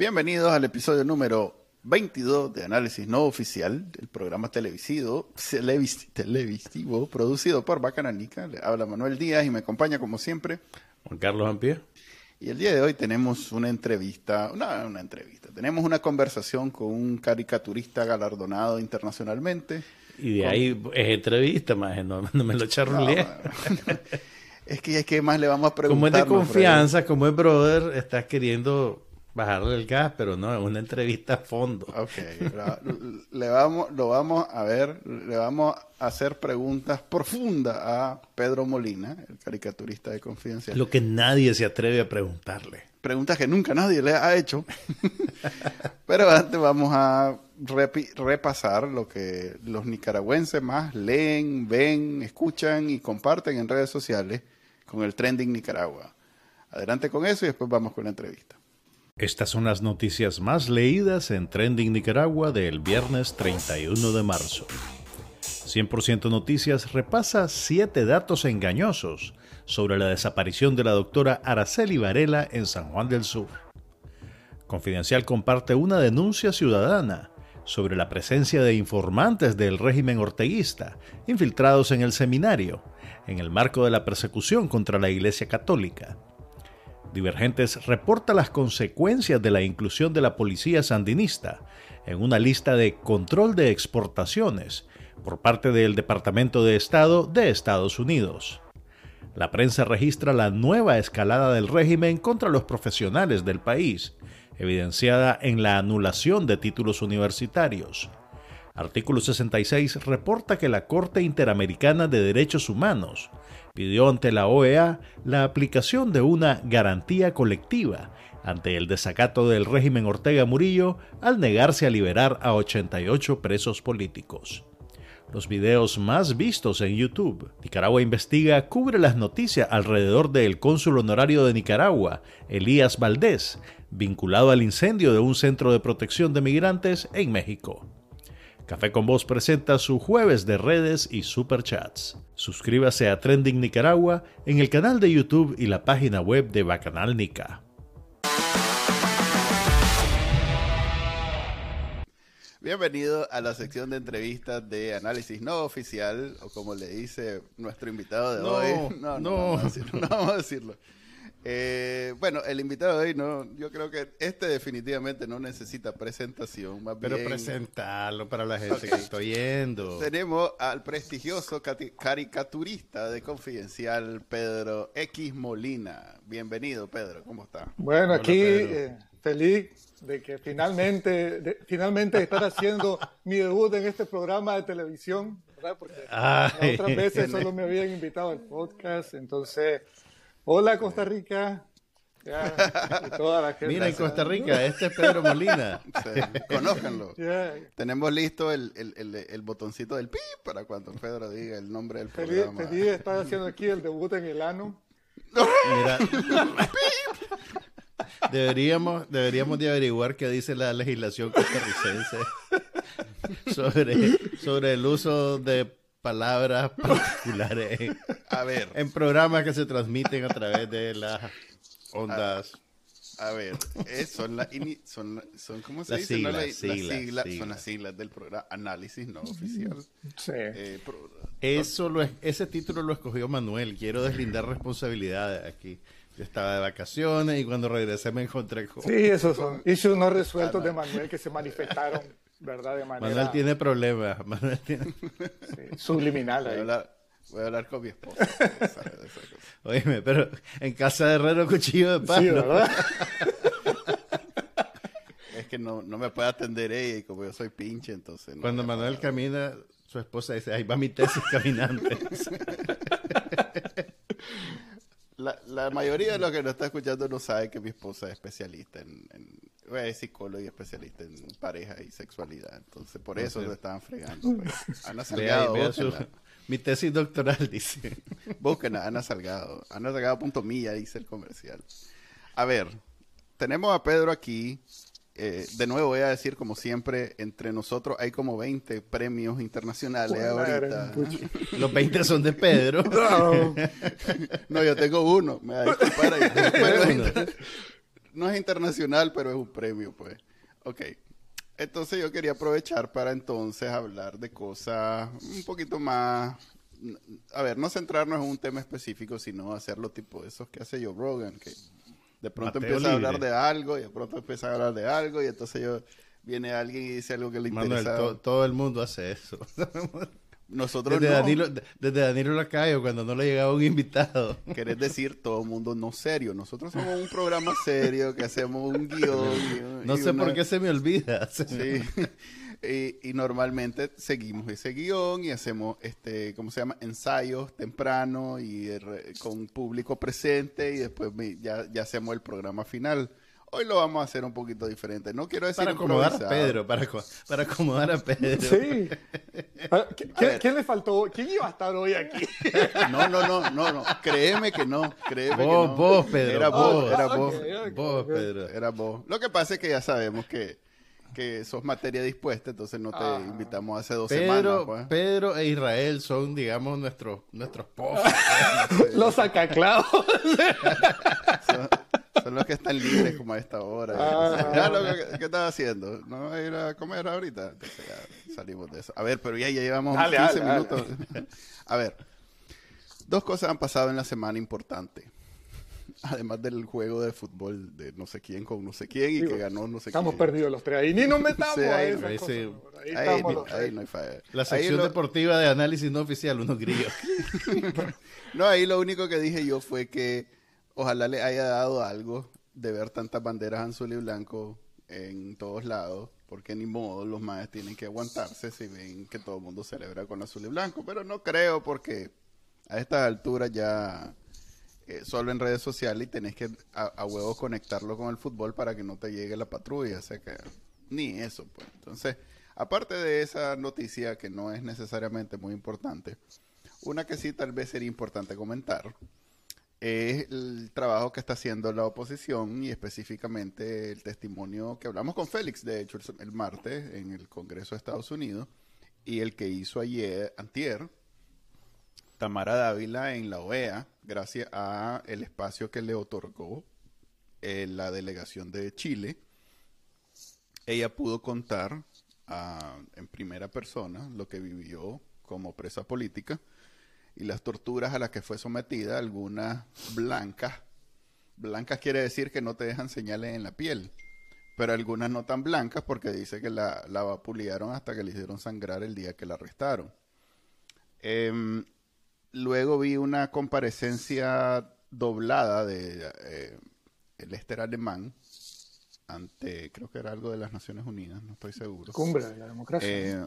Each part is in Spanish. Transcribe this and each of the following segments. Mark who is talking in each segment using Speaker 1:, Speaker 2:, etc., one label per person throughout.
Speaker 1: Bienvenidos al episodio número 22 de Análisis No Oficial, el programa televisivo, televisivo producido por Bacananica. Le habla Manuel Díaz y me acompaña como siempre
Speaker 2: Juan Carlos Ampie.
Speaker 1: Y el día de hoy tenemos una entrevista, una, una entrevista, tenemos una conversación con un caricaturista galardonado internacionalmente.
Speaker 2: Y de ahí es entrevista, más no, me lo charruleé.
Speaker 1: es que es que más le vamos a preguntar.
Speaker 2: Como es de confianza, como es brother, estás queriendo bajarle el gas, pero no, es una entrevista a fondo.
Speaker 1: Ok, le vamos, lo vamos a ver, le vamos a hacer preguntas profundas a Pedro Molina, el caricaturista de Confidencia.
Speaker 2: Lo que nadie se atreve a preguntarle.
Speaker 1: Preguntas que nunca nadie le ha hecho. pero antes vamos a repasar lo que los nicaragüenses más leen, ven, escuchan y comparten en redes sociales con el Trending Nicaragua. Adelante con eso y después vamos con la entrevista.
Speaker 2: Estas son las noticias más leídas en Trending Nicaragua del viernes 31 de marzo. 100% Noticias repasa siete datos engañosos sobre la desaparición de la doctora Araceli Varela en San Juan del Sur. Confidencial comparte una denuncia ciudadana sobre la presencia de informantes del régimen orteguista infiltrados en el seminario en el marco de la persecución contra la Iglesia Católica Divergentes reporta las consecuencias de la inclusión de la policía sandinista en una lista de control de exportaciones por parte del Departamento de Estado de Estados Unidos. La prensa registra la nueva escalada del régimen contra los profesionales del país, evidenciada en la anulación de títulos universitarios. Artículo 66 reporta que la Corte Interamericana de Derechos Humanos pidió ante la OEA la aplicación de una garantía colectiva ante el desacato del régimen Ortega Murillo al negarse a liberar a 88 presos políticos. Los videos más vistos en YouTube. Nicaragua Investiga cubre las noticias alrededor del cónsul honorario de Nicaragua, Elías Valdés, vinculado al incendio de un centro de protección de migrantes en México. Café con Voz presenta su jueves de redes y superchats. Suscríbase a Trending Nicaragua en el canal de YouTube y la página web de Bacanal Nica.
Speaker 1: Bienvenido a la sección de entrevistas de análisis no oficial, o como le dice nuestro invitado de hoy.
Speaker 2: No, no,
Speaker 1: no vamos a decirlo. Eh, bueno, el invitado de hoy, no, yo creo que este definitivamente no necesita presentación. Más
Speaker 2: Pero presentarlo para la gente que está oyendo.
Speaker 1: Tenemos al prestigioso caricaturista de Confidencial, Pedro X Molina. Bienvenido, Pedro, ¿cómo está?
Speaker 3: Bueno, aquí eh, feliz de que finalmente, finalmente estar haciendo mi debut en este programa de televisión, ¿verdad? Porque otras veces solo me habían invitado al podcast, entonces Hola Costa Rica.
Speaker 2: Mira, en Costa Rica, este es Pedro Molina.
Speaker 1: conózcanlo. Tenemos listo el, el, el, botoncito del pi para cuando Pedro diga el nombre del programa.
Speaker 3: Feliz de estar haciendo aquí el debut en el ano.
Speaker 2: Mira, deberíamos, deberíamos de averiguar qué dice la legislación costarricense sobre, sobre el uso de palabras particulares
Speaker 1: a ver.
Speaker 2: en programas que se transmiten a través de las ondas.
Speaker 1: A, ver, son, la son, son, ¿cómo se dice?
Speaker 2: Siglas, siglas,
Speaker 1: Son las siglas del programa Análisis No Oficial.
Speaker 3: Sí. Eh,
Speaker 2: Eso lo, ese título lo escogió Manuel. Quiero deslindar responsabilidades aquí. Yo estaba de vacaciones y cuando regresé me encontré con...
Speaker 3: Sí, esos son issues no resueltos de Manuel que se manifestaron ¿verdad? De manera...
Speaker 2: Manuel tiene problemas. Manuel tiene...
Speaker 3: subliminal
Speaker 1: ahí. Voy a, hablar, con mi esposa.
Speaker 2: Oíme, pero en casa de Herrero cuchillo de palo.
Speaker 3: Sí, ¿verdad?
Speaker 1: es que no, no me puede atender ella y como yo soy pinche, entonces...
Speaker 2: Cuando Manuel camina, su esposa dice, ahí va mi tesis caminante.
Speaker 1: la, la, mayoría de los que nos está escuchando no sabe que mi esposa es especialista en es psicólogo y especialista en pareja y sexualidad. Entonces, por eso lo estaban fregando. Pues. Ana Salgado.
Speaker 2: mi tesis doctoral dice.
Speaker 1: Busquen a Ana Salgado. Ana Salgado punto mía dice el comercial. A ver, tenemos a Pedro aquí. Eh, de nuevo voy a decir, como siempre, entre nosotros hay como 20 premios internacionales ahorita.
Speaker 2: Los 20 son de Pedro.
Speaker 1: No, yo tengo uno. Me da no es internacional, pero es un premio, pues. Ok. Entonces yo quería aprovechar para entonces hablar de cosas un poquito más... A ver, no centrarnos en un tema específico, sino hacerlo tipo esos que hace Joe Rogan, que de pronto empieza a hablar de algo y de pronto empieza a hablar de algo y entonces yo viene alguien y dice algo que le interesa.
Speaker 2: todo el mundo hace eso.
Speaker 1: Nosotros
Speaker 2: desde Danilo, desde Danilo Lacayo, cuando no le llegaba un invitado.
Speaker 1: Querés decir todo mundo no serio. Nosotros somos un programa serio que hacemos un guion.
Speaker 2: no sé por qué se me olvida.
Speaker 1: Sí. Y, normalmente seguimos ese guion y hacemos, este, ¿cómo se llama? Ensayos temprano y con público presente y después ya, ya hacemos el programa final. Hoy lo vamos a hacer un poquito diferente. No quiero decir
Speaker 2: para acomodar a Pedro, para, para acomodar a Pedro.
Speaker 3: Sí. ¿Quién, le faltó? ¿Quién iba a estar hoy aquí?
Speaker 1: No, no, no, no, no. Créeme que no. Créeme
Speaker 2: vos,
Speaker 1: que no.
Speaker 2: vos, Pedro.
Speaker 1: Era vos, era vos.
Speaker 2: vos, Pedro.
Speaker 1: Era vos. Lo que pasa es que ya sabemos que que sos materia dispuesta, entonces no te ah. invitamos hace dos
Speaker 2: Pedro,
Speaker 1: semanas. Pues.
Speaker 2: Pedro e Israel son, digamos, nuestros nuestros
Speaker 3: Los sacaclavos.
Speaker 1: Son los que están libres como a esta hora. Ah. ¿Qué estás haciendo? ¿No vas a ir a comer ahorita? salimos de eso. A ver, pero ya, ya llevamos 15 minutos. a ver, dos cosas han pasado en la semana importante. Además del juego de fútbol de no sé quién con no sé quién y que ganó no sé
Speaker 3: estamos quién. Estamos perdidos los tres ahí. Ni nos metamos ahí,
Speaker 1: ahí, ahí, no hay falla.
Speaker 2: La sección deportiva de análisis no oficial, unos grillos.
Speaker 1: no, ahí lo único que dije yo fue que ojalá le haya dado algo de ver tantas banderas azul y blanco en todos lados, porque ni modo, los maes tienen que aguantarse si ven que todo el mundo celebra con azul y blanco, pero no creo porque a estas alturas ya eh, solo en redes sociales y tenés que a, a huevo conectarlo con el fútbol para que no te llegue la patrulla, o sea que ni eso, pues. Entonces, aparte de esa noticia que no es necesariamente muy importante, una que sí tal vez sería importante comentar es el trabajo que está haciendo la oposición y específicamente el testimonio que hablamos con Félix, de hecho, el, martes en el Congreso de Estados Unidos y el que hizo ayer, antier, Tamara Dávila en la OEA, gracias a el espacio que le otorgó eh, la delegación de Chile. Ella pudo contar ah, en primera persona lo que vivió como presa política y las torturas a las que fue sometida, algunas blancas. Blancas quiere decir que no te dejan señales en la piel, pero algunas no tan blancas porque dice que la, la vapulearon hasta que le hicieron sangrar el día que la arrestaron. Em, luego vi una comparecencia doblada de eh, el alemán ante, creo que era algo de las Naciones Unidas, no estoy seguro.
Speaker 3: Cumbre de la democracia.
Speaker 1: Eh,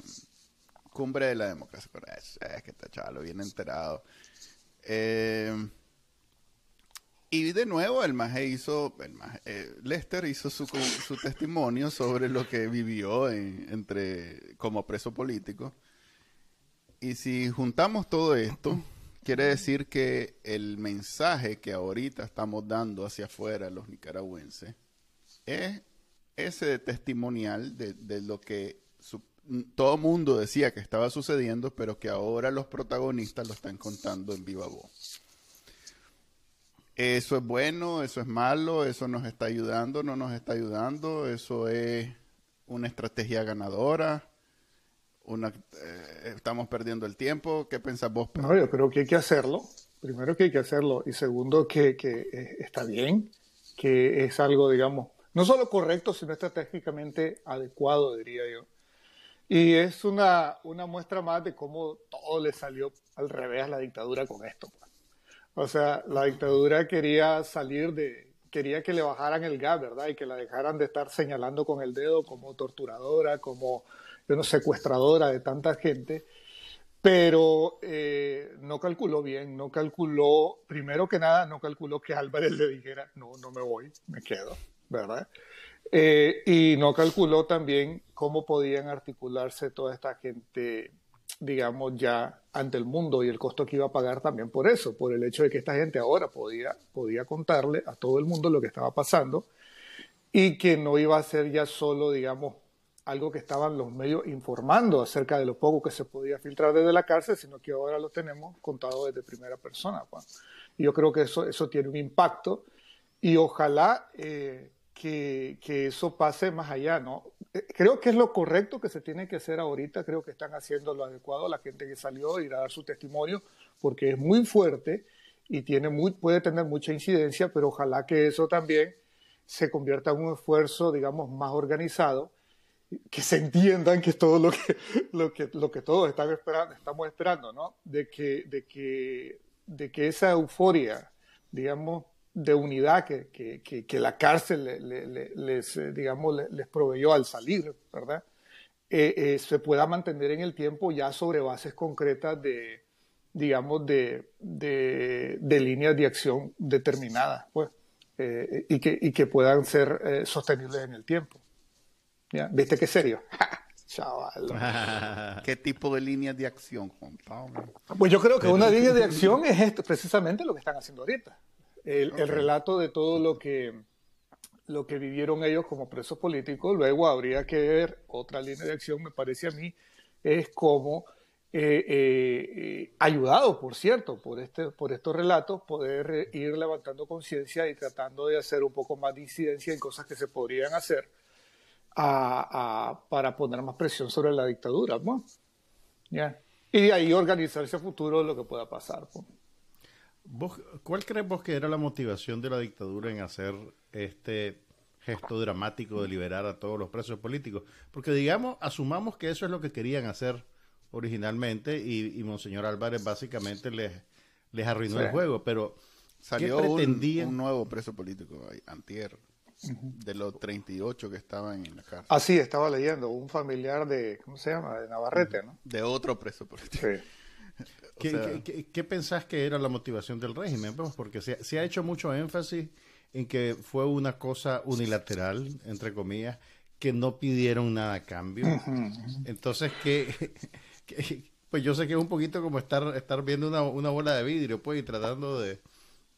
Speaker 1: cumbre de la democracia. es, que está chaval, bien enterado. Eh, y de nuevo, el Maje hizo, eh, Lester hizo su, su, testimonio sobre lo que vivió entre, como preso político. Y si juntamos todo esto, quiere decir que el mensaje que ahorita estamos dando hacia afuera los nicaragüenses es ese testimonial de, de lo que su, todo mundo decía que estaba sucediendo, pero que ahora los protagonistas lo están contando en viva voz. Eso es bueno, eso es malo, eso nos está ayudando, no nos está ayudando, eso es una estrategia ganadora, una, eh, estamos perdiendo el tiempo. ¿Qué pensás vos?
Speaker 3: No, yo creo que hay que hacerlo. Primero que hay que hacerlo y segundo que, que eh, está bien, que es algo, digamos, no solo correcto, sino estratégicamente adecuado, diría yo. Y es una, una muestra más de cómo todo le salió al revés a la dictadura con esto. Pues. O sea, la dictadura quería salir de, quería que le bajaran el gas, ¿verdad? Y que la dejaran de estar señalando con el dedo como torturadora, como, yo no, secuestradora de tanta gente. Pero eh, no calculó bien, no calculó, primero que nada, no calculó que Álvarez le dijera, no, no me voy, me quedo, ¿verdad? Eh, y no calculó también cómo podían articularse toda esta gente, digamos, ya ante el mundo y el costo que iba a pagar también por eso, por el hecho de que esta gente ahora podía, podía contarle a todo el mundo lo que estaba pasando y que no iba a ser ya solo, digamos, algo que estaban los medios informando acerca de lo poco que se podía filtrar desde la cárcel, sino que ahora lo tenemos contado desde primera persona. Juan. Y yo creo que eso, eso tiene un impacto y ojalá eh, que, que, eso pase más allá, ¿no? Eh, creo que es lo correcto que se tiene que hacer ahorita, creo que están haciendo lo adecuado, la gente que salió irá a dar su testimonio, porque es muy fuerte y tiene muy, puede tener mucha incidencia, pero ojalá que eso también se convierta en un esfuerzo, digamos, más organizado, que se entiendan que es todo lo que, lo que, lo que todos están esperando, estamos esperando, ¿no? De que, de que, de que esa euforia, digamos, de unidad que, que, que la cárcel les, eh, digamos, les proveyó al salir, ¿verdad? Eh, eh, se pueda mantener en el tiempo ya sobre bases concretas de, digamos, de, de, de líneas de acción determinadas, pues, eh, y, que, y que puedan ser eh, sostenibles en el tiempo. ¿Ya? ¿Viste qué serio?
Speaker 1: Chaval. ¿Qué tipo de líneas de acción, Juan Pablo?
Speaker 3: Pues yo creo que una línea de acción es esto, precisamente lo que están haciendo ahorita. El, okay. el relato de todo lo que, lo que vivieron ellos como presos políticos. Luego habría que ver otra línea de acción, me parece a mí, es cómo eh, eh, ayudado, por cierto, por, este, por estos relatos, poder eh, ir levantando conciencia y tratando de hacer un poco más de incidencia en cosas que se podrían hacer a, a, para poner más presión sobre la dictadura. ¿no? ¿Ya? Y de ahí organizarse a futuro lo que pueda pasar. ¿no?
Speaker 2: ¿Vos, ¿Cuál crees vos que era la motivación de la dictadura en hacer este gesto dramático de liberar a todos los presos políticos? Porque digamos, asumamos que eso es lo que querían hacer originalmente y, y Monseñor Álvarez básicamente les, les arruinó sí. el juego, pero
Speaker 1: salió pretendían? Un, un, nuevo preso político, antier, uh -huh. de los 38 que estaban en la cárcel.
Speaker 3: Ah, sí, estaba leyendo, un familiar de, ¿cómo se llama? De Navarrete, ¿no?
Speaker 1: De otro preso político.
Speaker 3: Sí.
Speaker 2: ¿Qué, o sea, ¿qué, qué, qué, pensás que era la motivación del régimen? Pues porque se, se ha hecho mucho énfasis en que fue una cosa unilateral, entre comillas, que no pidieron nada a cambio. Entonces, que que, pues yo sé que es un poquito como estar, estar viendo una, una bola de vidrio, pues, y tratando de,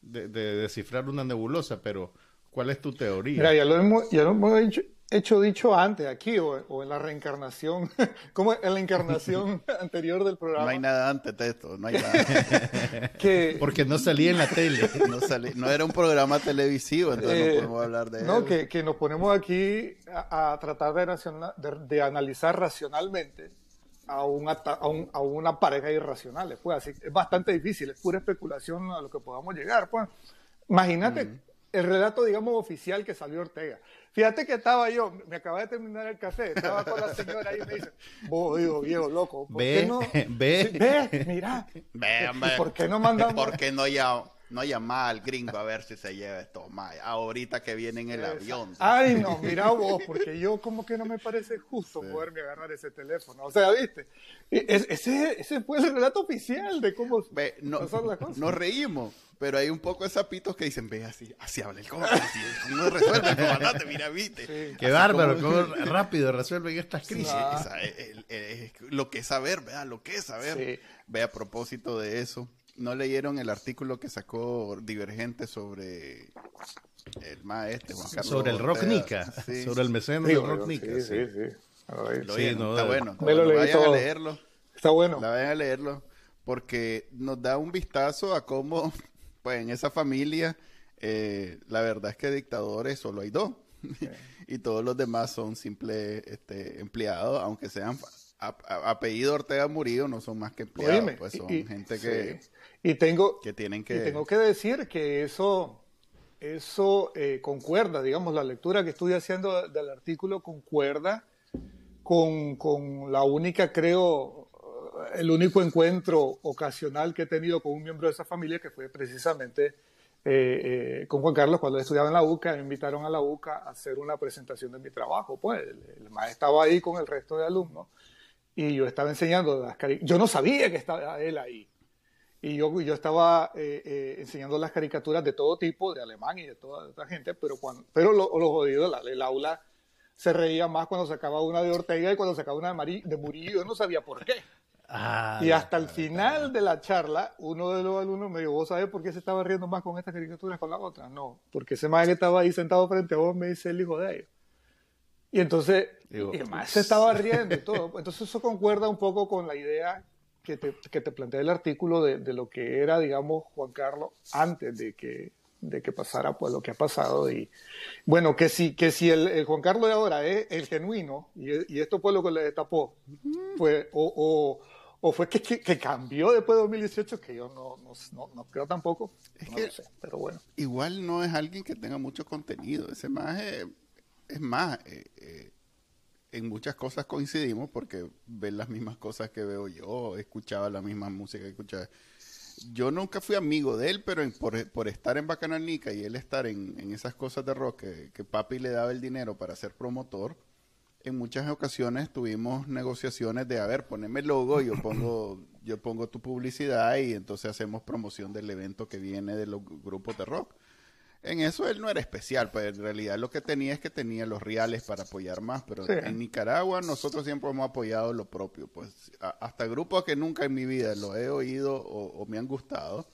Speaker 2: de, de, descifrar una nebulosa, pero ¿cuál es tu teoría?
Speaker 3: Mira, ya lo hemos, ya lo hemos hecho, hecho dicho antes aquí, o, o en la reencarnación, como en la encarnación anterior del programa.
Speaker 1: No hay nada antes de esto, no hay nada.
Speaker 2: que, Porque no salía en la tele.
Speaker 1: no, salí, no era un programa televisivo, entonces eh, no podemos hablar de
Speaker 3: no,
Speaker 1: él.
Speaker 3: Que, que nos ponemos aquí a, a tratar de, racional, de, de analizar racionalmente a, un, a, un, a, una pareja irracional. Pues, así, es bastante difícil, es pura especulación a lo que podamos llegar. Pues. Imagínate mm. El relato, digamos, oficial que salió Ortega. Fíjate que estaba yo, me acababa de terminar el café, estaba con la señora ahí y me dice, vos, digo, viejo, loco, ¿por
Speaker 2: ve,
Speaker 3: qué no?
Speaker 2: Ve,
Speaker 3: sí, ve, mira.
Speaker 1: Ve, hombre.
Speaker 3: ¿Por qué no mandamos?
Speaker 1: ¿Por qué no ya no llamar al gringo a ver si se lleva esto más ahorita que viene en el avión.
Speaker 3: Ay, no, mira vos, porque yo como que no me parece justo sí. poderme agarrar ese teléfono. O sea, ¿viste? Ese, ese fue el relato oficial de cómo
Speaker 1: Ve, no, las cosas. Nos reímos, pero hay un poco de sapitos que dicen, ve así, así habla el comandante, cómo resuelve el comandante, mira, viste.
Speaker 2: Sí. Qué bárbaro, como... cómo rápido resuelven estas crisis.
Speaker 1: Ah. Esa, el, el, el, lo que es saber, ¿verdad? Lo que es saber. Sí. Ve, a propósito de eso, ¿No leyeron el artículo que sacó Divergente sobre el maestro Juan Carlos
Speaker 2: Sobre el Rock Nica, sí. sobre el meceno sí, del Rock Nica.
Speaker 3: Sí, sí, sí.
Speaker 1: Lo sí no, está bueno.
Speaker 3: Me lo leí
Speaker 1: vayan
Speaker 3: todo.
Speaker 1: a leerlo.
Speaker 3: Está bueno.
Speaker 1: La vayan a leerlo porque nos da un vistazo a cómo, pues en esa familia, eh, la verdad es que dictadores solo hay dos. Y todos los demás son simples este, empleados, aunque sean apellido Ortega Murillo no son más que empleados, Oíme, pues son
Speaker 3: y,
Speaker 1: gente que,
Speaker 3: sí. y tengo,
Speaker 1: que tienen que...
Speaker 3: Y tengo que decir que eso, eso eh, concuerda, digamos, la lectura que estoy haciendo del artículo concuerda con, con la única, creo, el único encuentro ocasional que he tenido con un miembro de esa familia que fue precisamente eh, eh, con Juan Carlos cuando estudiaba en la UCA, me invitaron a la UCA a hacer una presentación de mi trabajo. Pues el, el maestro estaba ahí con el resto de alumnos y yo estaba enseñando las caricaturas. Yo no sabía que estaba él ahí. Y yo, yo estaba eh, eh, enseñando las caricaturas de todo tipo, de alemán y de toda otra gente, pero, cuando, pero lo, lo jodido, la, el aula se reía más cuando sacaba una de Ortega y cuando sacaba una de, Mari, de Murillo. Yo no sabía por qué. Ah, y hasta el final de la charla, uno de los alumnos me dijo, ¿vos sabés por qué se estaba riendo más con estas caricaturas con la otra? No, porque ese maestro que estaba ahí sentado frente a vos me dice el hijo de ellos. Y entonces, Digo, y además se estaba riendo y todo. Entonces eso concuerda un poco con la idea que te, que te plantea el artículo de, de, lo que era, digamos, Juan Carlos antes de que, de que pasara pues lo que ha pasado y bueno, que si, que si el, Juan Carlos de ahora es el genuino y, esto fue lo que le destapó, pues, o, o, fue que, que, cambió después de 2018, que yo no, no, no, creo tampoco, es que, sé, pero bueno.
Speaker 1: Igual no es alguien que tenga mucho contenido, ese más es, más... Eh, eh, en muchas cosas coincidimos porque ve las mismas cosas que veo yo, escuchaba la misma música que escuchaba. Yo nunca fui amigo de él, pero por, estar en Bacananica y él estar en, esas cosas de rock que, papi le daba el dinero para ser promotor, en muchas ocasiones tuvimos negociaciones de, a ver, poneme el logo, yo pongo, yo pongo tu publicidad y entonces hacemos promoción del evento que viene de los grupos de rock. En eso él no era especial, pues en realidad lo que tenía es que tenía los reales para apoyar más, pero en Nicaragua nosotros siempre hemos apoyado lo propio, pues hasta grupos que nunca en mi vida lo he oído o me han gustado,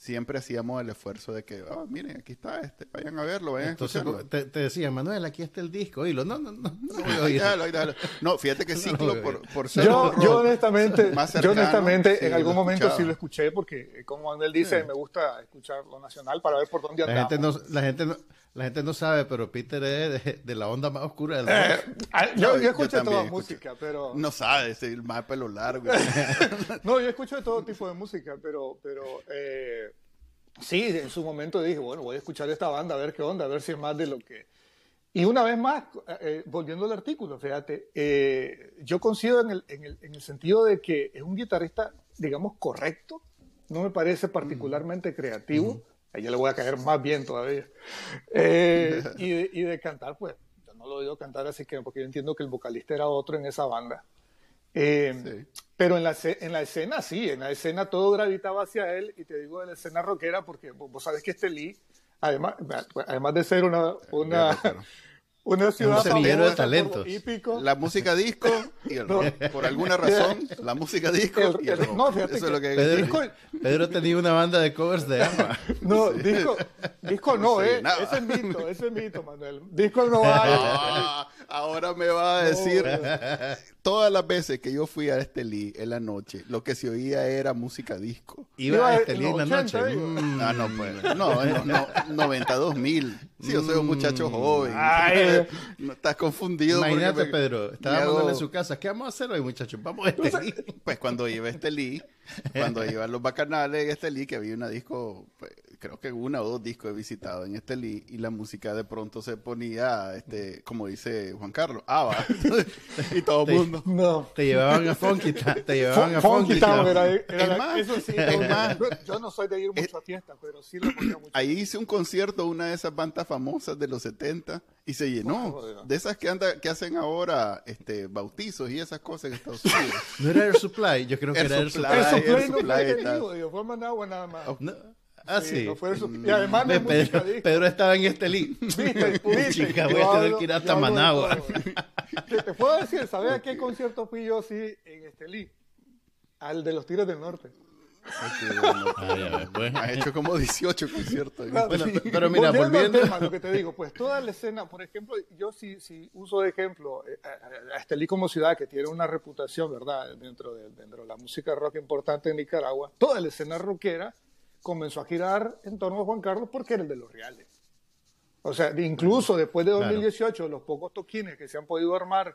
Speaker 1: siempre hacíamos el esfuerzo de que, oh, miren, aquí está este, vayan a verlo, vayan
Speaker 2: Entonces, a Te, te, decía, Manuel, aquí está el disco, oílo. No, no, no.
Speaker 1: No, no fíjate que ciclo por, por
Speaker 3: ser yo, yo honestamente, yo honestamente en algún momento sí lo escuché porque, como Manuel dice, me gusta escuchar lo nacional para ver por dónde andamos.
Speaker 2: La gente no, la gente no, la gente no sabe, pero Peter es de, la onda más oscura del eh,
Speaker 3: ah, yo, yo, escucho toda música, pero...
Speaker 1: No sabes, el más pelo largo.
Speaker 3: no, yo escucho de todo tipo de música, pero, pero eh, sí, en su momento dije, bueno, voy a escuchar esta banda, a ver qué onda, a ver si es más de lo que... Y una vez más, eh, volviendo al artículo, fíjate, yo coincido en el, en, el, en el sentido de que es un guitarrista, digamos, correcto, no me parece particularmente creativo, a ella le voy a caer más bien todavía. Eh, y, de, cantar, pues, yo no lo he oído cantar así que, porque yo entiendo que el vocalista era otro en esa banda. Eh, pero en la, en la escena sí, en la escena todo gravitaba hacia él, y te digo de la escena rockera, porque vos sabes que este Lee, además, además de ser una, una, una ciudad
Speaker 2: un de talentos.
Speaker 1: La música disco y el rock. Por alguna razón, la música disco y el rock.
Speaker 3: No, fíjate Eso es lo que
Speaker 2: Pedro, Pedro, tenía una banda de covers de AMA.
Speaker 3: No, disco, disco no, eh. Ese es mito, ese es mito, Manuel. Disco no hay.
Speaker 1: Ah, ahora me va a decir todas las veces que yo fui a este Lee en la noche, lo que se oía era música disco.
Speaker 2: Iba a este Lee en la noche.
Speaker 1: Mm. Ah, no, pues. No, no, no 92 mil. Sí, yo soy un muchacho mm. joven. no, estás confundido.
Speaker 2: Imagínate, Pedro. Estábamos en su casa. ¿Qué vamos a hacer hoy, muchachos? Vamos a este Lee.
Speaker 1: Pues cuando iba a este Lee, cuando iban los bacanales en este Lee, que había una disco, pues, creo que una o dos discos he visitado en este Lee, y la música de pronto se ponía, este, como dice Juan Carlos, ah, va. y todo el mundo.
Speaker 3: No.
Speaker 2: Te llevaban a Funky Te llevaban a Funky
Speaker 3: Town. Era, eso sí, yo no soy de ir mucho a fiestas, pero sí lo ponía mucho.
Speaker 1: Ahí hice un concierto, una de esas bandas famosas de los 70, y se llenó. de esas que anda, que hacen ahora este bautizos y esas cosas en Estados Unidos.
Speaker 2: ¿No era Air Supply? Yo creo que era Air Supply.
Speaker 3: Supply, Supply no fue fue Managua nada más.
Speaker 2: No. Ah, sí.
Speaker 3: Y además
Speaker 2: de Pedro, Pedro, estaba en este link.
Speaker 3: Viste,
Speaker 2: Chica, voy a tener que ir hasta Managua.
Speaker 3: Te, puedo decir, ¿sabes a qué concierto fui yo sí en este link? Al de los tiros del norte.
Speaker 1: Ah, pues. Ha hecho como 18 conciertos.
Speaker 3: pero mira, volviendo, al tema, lo que te digo, pues toda la escena, por ejemplo, yo sí, sí uso de ejemplo eh, a Estelí como ciudad que tiene una reputación, ¿verdad? Dentro de, dentro de la música rock importante en Nicaragua, toda la escena rockera comenzó a girar en torno a Juan Carlos porque era el de los reales. O sea, incluso después de 2018, los pocos toquines que se han podido armar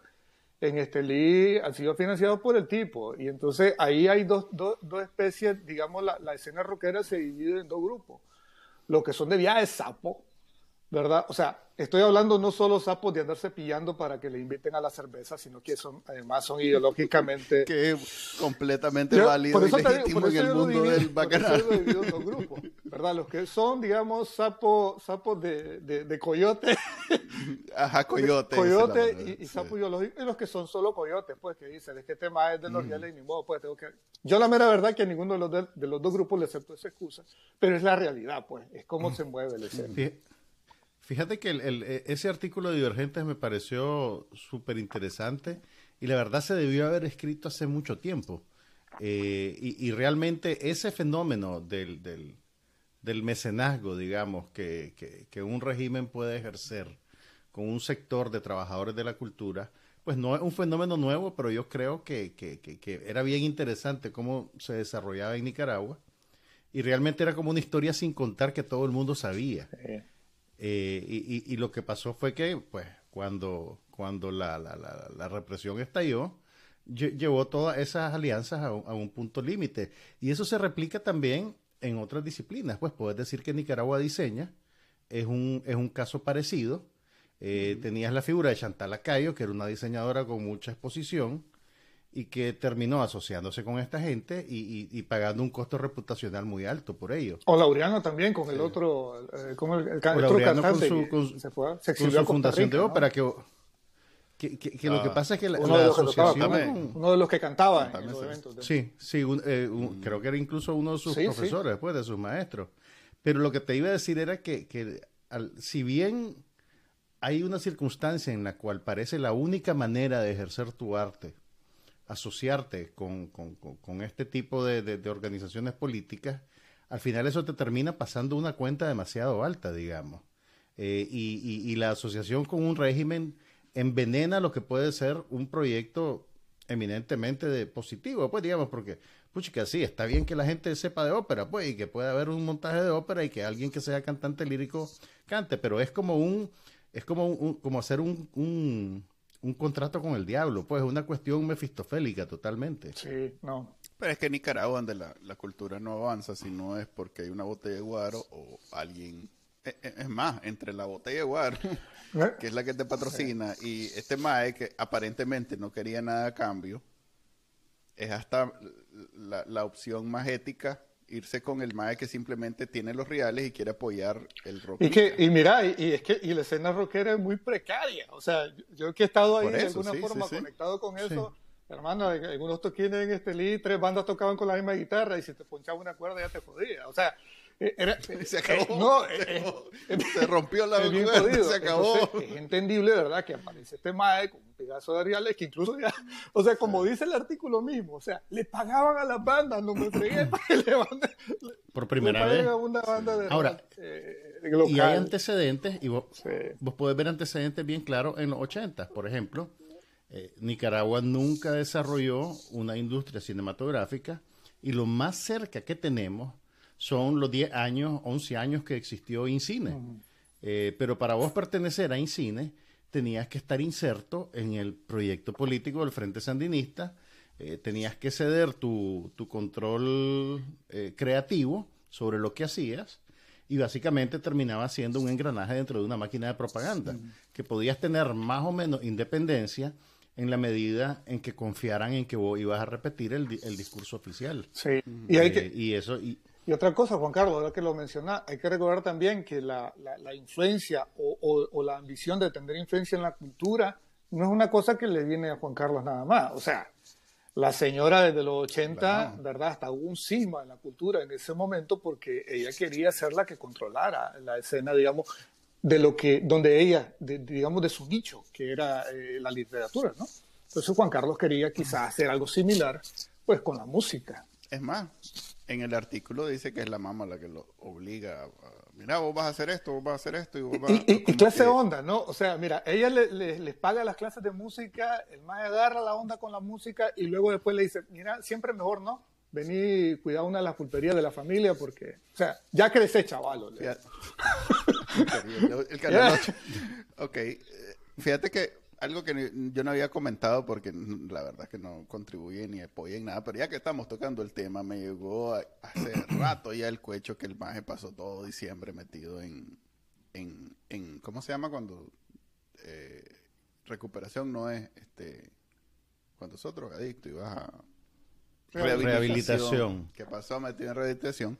Speaker 3: en Estelí han sido financiados por el tipo. Y entonces ahí hay dos, dos, dos especies, digamos, la, la, escena rockera se divide en dos grupos. Los que son de viaje sapo, ¿verdad? O sea, estoy hablando no solo sapos de andarse pillando para que le inviten a la cerveza, sino que son, además son ideológicamente...
Speaker 1: que completamente válido y legítimo en el mundo del bacanal. Por eso
Speaker 3: en dos grupos, ¿verdad? Los que son, digamos, sapos sapos de, de, coyote.
Speaker 1: Ajá, coyote.
Speaker 3: Coyote y, sapos biológicos, y los que son solo coyotes, pues, que dicen, es que este tema es de los mm. reales y ni modo, pues, tengo que... Yo la mera verdad que a ninguno de los, de, los dos grupos le acepto esa excusa, pero es la realidad, pues, es cómo mm. se mueve el escena.
Speaker 2: Fíjate que e, ese artículo de Divergentes me pareció súper interesante y la verdad se debió haber escrito hace mucho tiempo. Eh, y, realmente ese fenómeno del, del, mecenazgo, digamos, que, que, un régimen puede ejercer con un sector de trabajadores de la cultura, pues no es un fenómeno nuevo, pero yo creo que, que era bien interesante cómo se desarrollaba en Nicaragua y realmente era como una historia sin contar que todo el mundo sabía. Eh, y, y, lo que pasó fue que, pues, cuando, cuando la, la, la, represión estalló, llevó todas esas alianzas a un, punto límite. Y eso se replica también en otras disciplinas. Pues puedes decir que Nicaragua diseña, es un, es un caso parecido. Eh, tenías la figura de Chantal Acayo, que era una diseñadora con mucha exposición y que terminó asociándose con esta gente y, pagando un costo reputacional muy alto por ello.
Speaker 3: O Laureano también con el otro, eh, con el, el, otro cantante
Speaker 2: con su, se fue, se con su fundación de ópera que, que, lo que ah. pasa es que la,
Speaker 3: uno,
Speaker 2: de
Speaker 3: asociación uno de los que cantaba en los eventos.
Speaker 2: Sí, sí, eh, mm. creo que era incluso uno de sus profesores después de sus maestros. Pero lo que te iba a decir era que, que si bien hay una circunstancia en la cual parece la única manera de ejercer tu arte asociarte con, con, este tipo de, organizaciones políticas, al final eso te termina pasando una cuenta demasiado alta, digamos. Eh, y, y, la asociación con un régimen envenena lo que puede ser un proyecto eminentemente de positivo, pues digamos, porque, pucha, sí, está bien que la gente sepa de ópera, pues, y que pueda haber un montaje de ópera y que alguien que sea cantante lírico cante, pero es como un, es como un, como hacer un, un un contrato con el diablo, pues es una cuestión mefistofélica totalmente.
Speaker 3: Sí, no.
Speaker 1: Pero es que en Nicaragua donde la, la, cultura no avanza si no es porque hay una botella de guaro o alguien... E, e, es, más, entre la botella de guaro, ¿Eh? que es la que te patrocina, y este mae que aparentemente no quería nada a cambio, es hasta la, la opción más ética irse con el mae que simplemente tiene los reales y quiere apoyar el rock.
Speaker 3: Y que y mira, y, es que y la escena rockera es muy precaria, o sea, yo, que he estado ahí de alguna forma conectado con eso, hermano, algunos toquines en este tres bandas tocaban con la misma guitarra y si te ponchaba una cuerda ya te jodía, o sea,
Speaker 1: era, se acabó. Eh, eh, se, rompió la cuerda, se acabó.
Speaker 3: es entendible, ¿verdad? Que aparece este mae con un pedazo de reales que incluso ya, o sea, como dice el artículo mismo, o sea, le pagaban a las bandas, no me entregué para que le manden,
Speaker 2: Por primera vez.
Speaker 3: una banda de
Speaker 2: Ahora, y hay antecedentes, y vos, vos podés ver antecedentes bien claros en los 80, por ejemplo. Nicaragua nunca desarrolló una industria cinematográfica y lo más cerca que tenemos son los 10 años, 11 años que existió INCINE. Eh, pero para vos pertenecer a INCINE tenías que estar inserto en el proyecto político del Frente Sandinista, eh, tenías que ceder tu, tu control eh, creativo sobre lo que hacías y básicamente terminaba siendo un engranaje dentro de una máquina de propaganda, que podías tener más o menos independencia en la medida en que confiaran en que vos ibas a repetir el, el discurso oficial.
Speaker 3: Sí, y, hay que...
Speaker 2: y eso... Y,
Speaker 3: y otra cosa, Juan Carlos, ahora que lo menciona, hay que recordar también que la, la, influencia o, o, la ambición de tener influencia en la cultura no es una cosa que le viene a Juan Carlos nada más. O sea, la señora desde los 80, ¿verdad? Hasta hubo un cisma en la cultura en ese momento porque ella quería ser la que controlara la escena, digamos, de lo que, donde ella, digamos, de su nicho, que era eh, la literatura, ¿no? Entonces Juan Carlos quería quizás hacer algo similar, pues, con la música.
Speaker 1: Es más, en el artículo dice que es la mamá la que lo obliga a, mira, vos vas a hacer esto, vos vas a hacer esto y vos vas
Speaker 3: Y, clase de onda, ¿no? O sea, mira, ella le, les paga las clases de música, el más agarra la onda con la música y luego después le dice, mira, siempre mejor, ¿no? Vení, cuidar una de las pulperías de la familia porque, o sea, ya creces, chavalo.
Speaker 1: el, el canal Ok, eh, fíjate que algo que yo no había comentado porque la verdad que no contribuye ni apoya en nada, pero ya que estamos tocando el tema, me llegó hace rato ya el cuecho que el maje pasó todo diciembre metido en, en, en ¿cómo se llama cuando eh, recuperación no es este cuando sos drogadicto y vas a
Speaker 2: rehabilitación,
Speaker 1: que pasó metido en rehabilitación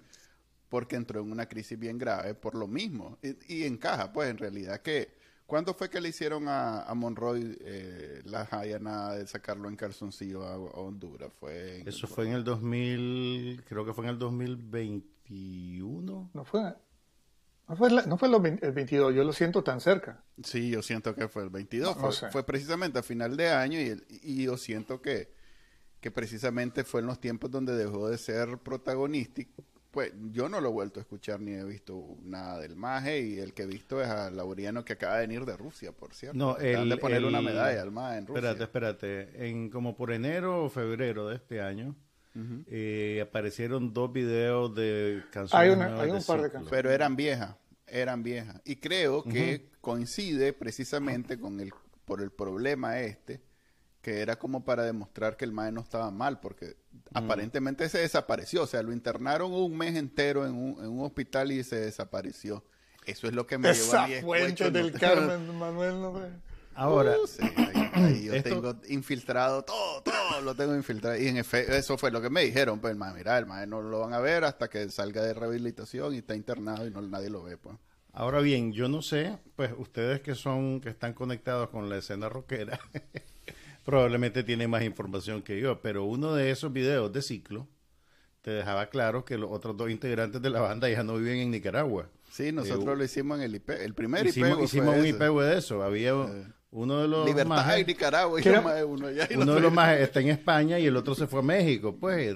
Speaker 1: porque entró en una crisis bien grave por lo mismo. Y, y encaja pues en realidad que ¿Cuándo fue que le hicieron a, Monroy eh, la nada de sacarlo en calzoncillo a, Honduras? Fue
Speaker 2: Eso fue en el 2000, creo que fue en el 2021.
Speaker 3: No fue, no fue, no fue el 22, yo lo siento tan cerca.
Speaker 1: Sí, yo siento que fue el 22, fue, precisamente a final de año y, y yo siento que, que precisamente fue en los tiempos donde dejó de ser protagonístico pues yo no lo he vuelto a escuchar ni he visto nada del Maje y el que he visto es a Laureano que acaba de venir de Rusia, por cierto.
Speaker 2: No, el,
Speaker 1: de poner una medalla al Maje en Rusia.
Speaker 2: Espérate, espérate. En como por enero o febrero de este año, eh, aparecieron dos videos de canciones.
Speaker 1: Hay, un par de canciones. Pero eran viejas, eran viejas. Y creo que coincide precisamente con el, por el problema este, que era como para demostrar que el mae no estaba mal, porque aparentemente se desapareció. O sea, lo internaron un mes entero en un, en un hospital y se desapareció. Eso es lo que me
Speaker 3: llevó a mi fuente del Carmen, Manuel, no
Speaker 2: Ahora,
Speaker 1: uh, yo tengo infiltrado todo, todo lo tengo infiltrado. Y en efecto, eso fue lo que me dijeron. Pues, mira, el maestro no lo van a ver hasta que salga de rehabilitación y está internado y no nadie lo ve, pues.
Speaker 2: Ahora bien, yo no sé, pues ustedes que son, que están conectados con la escena rockera, probablemente tienen más información que yo, pero uno de esos videos de ciclo te dejaba claro que los otros dos integrantes de la banda ya no viven en Nicaragua.
Speaker 1: Sí, nosotros lo hicimos en el IP. El primer IP
Speaker 2: hicimos un IP de eso. Había uno de los
Speaker 1: Libertad y Nicaragua. Y
Speaker 2: uno, uno de los más está en España y el otro se fue a México. Pues,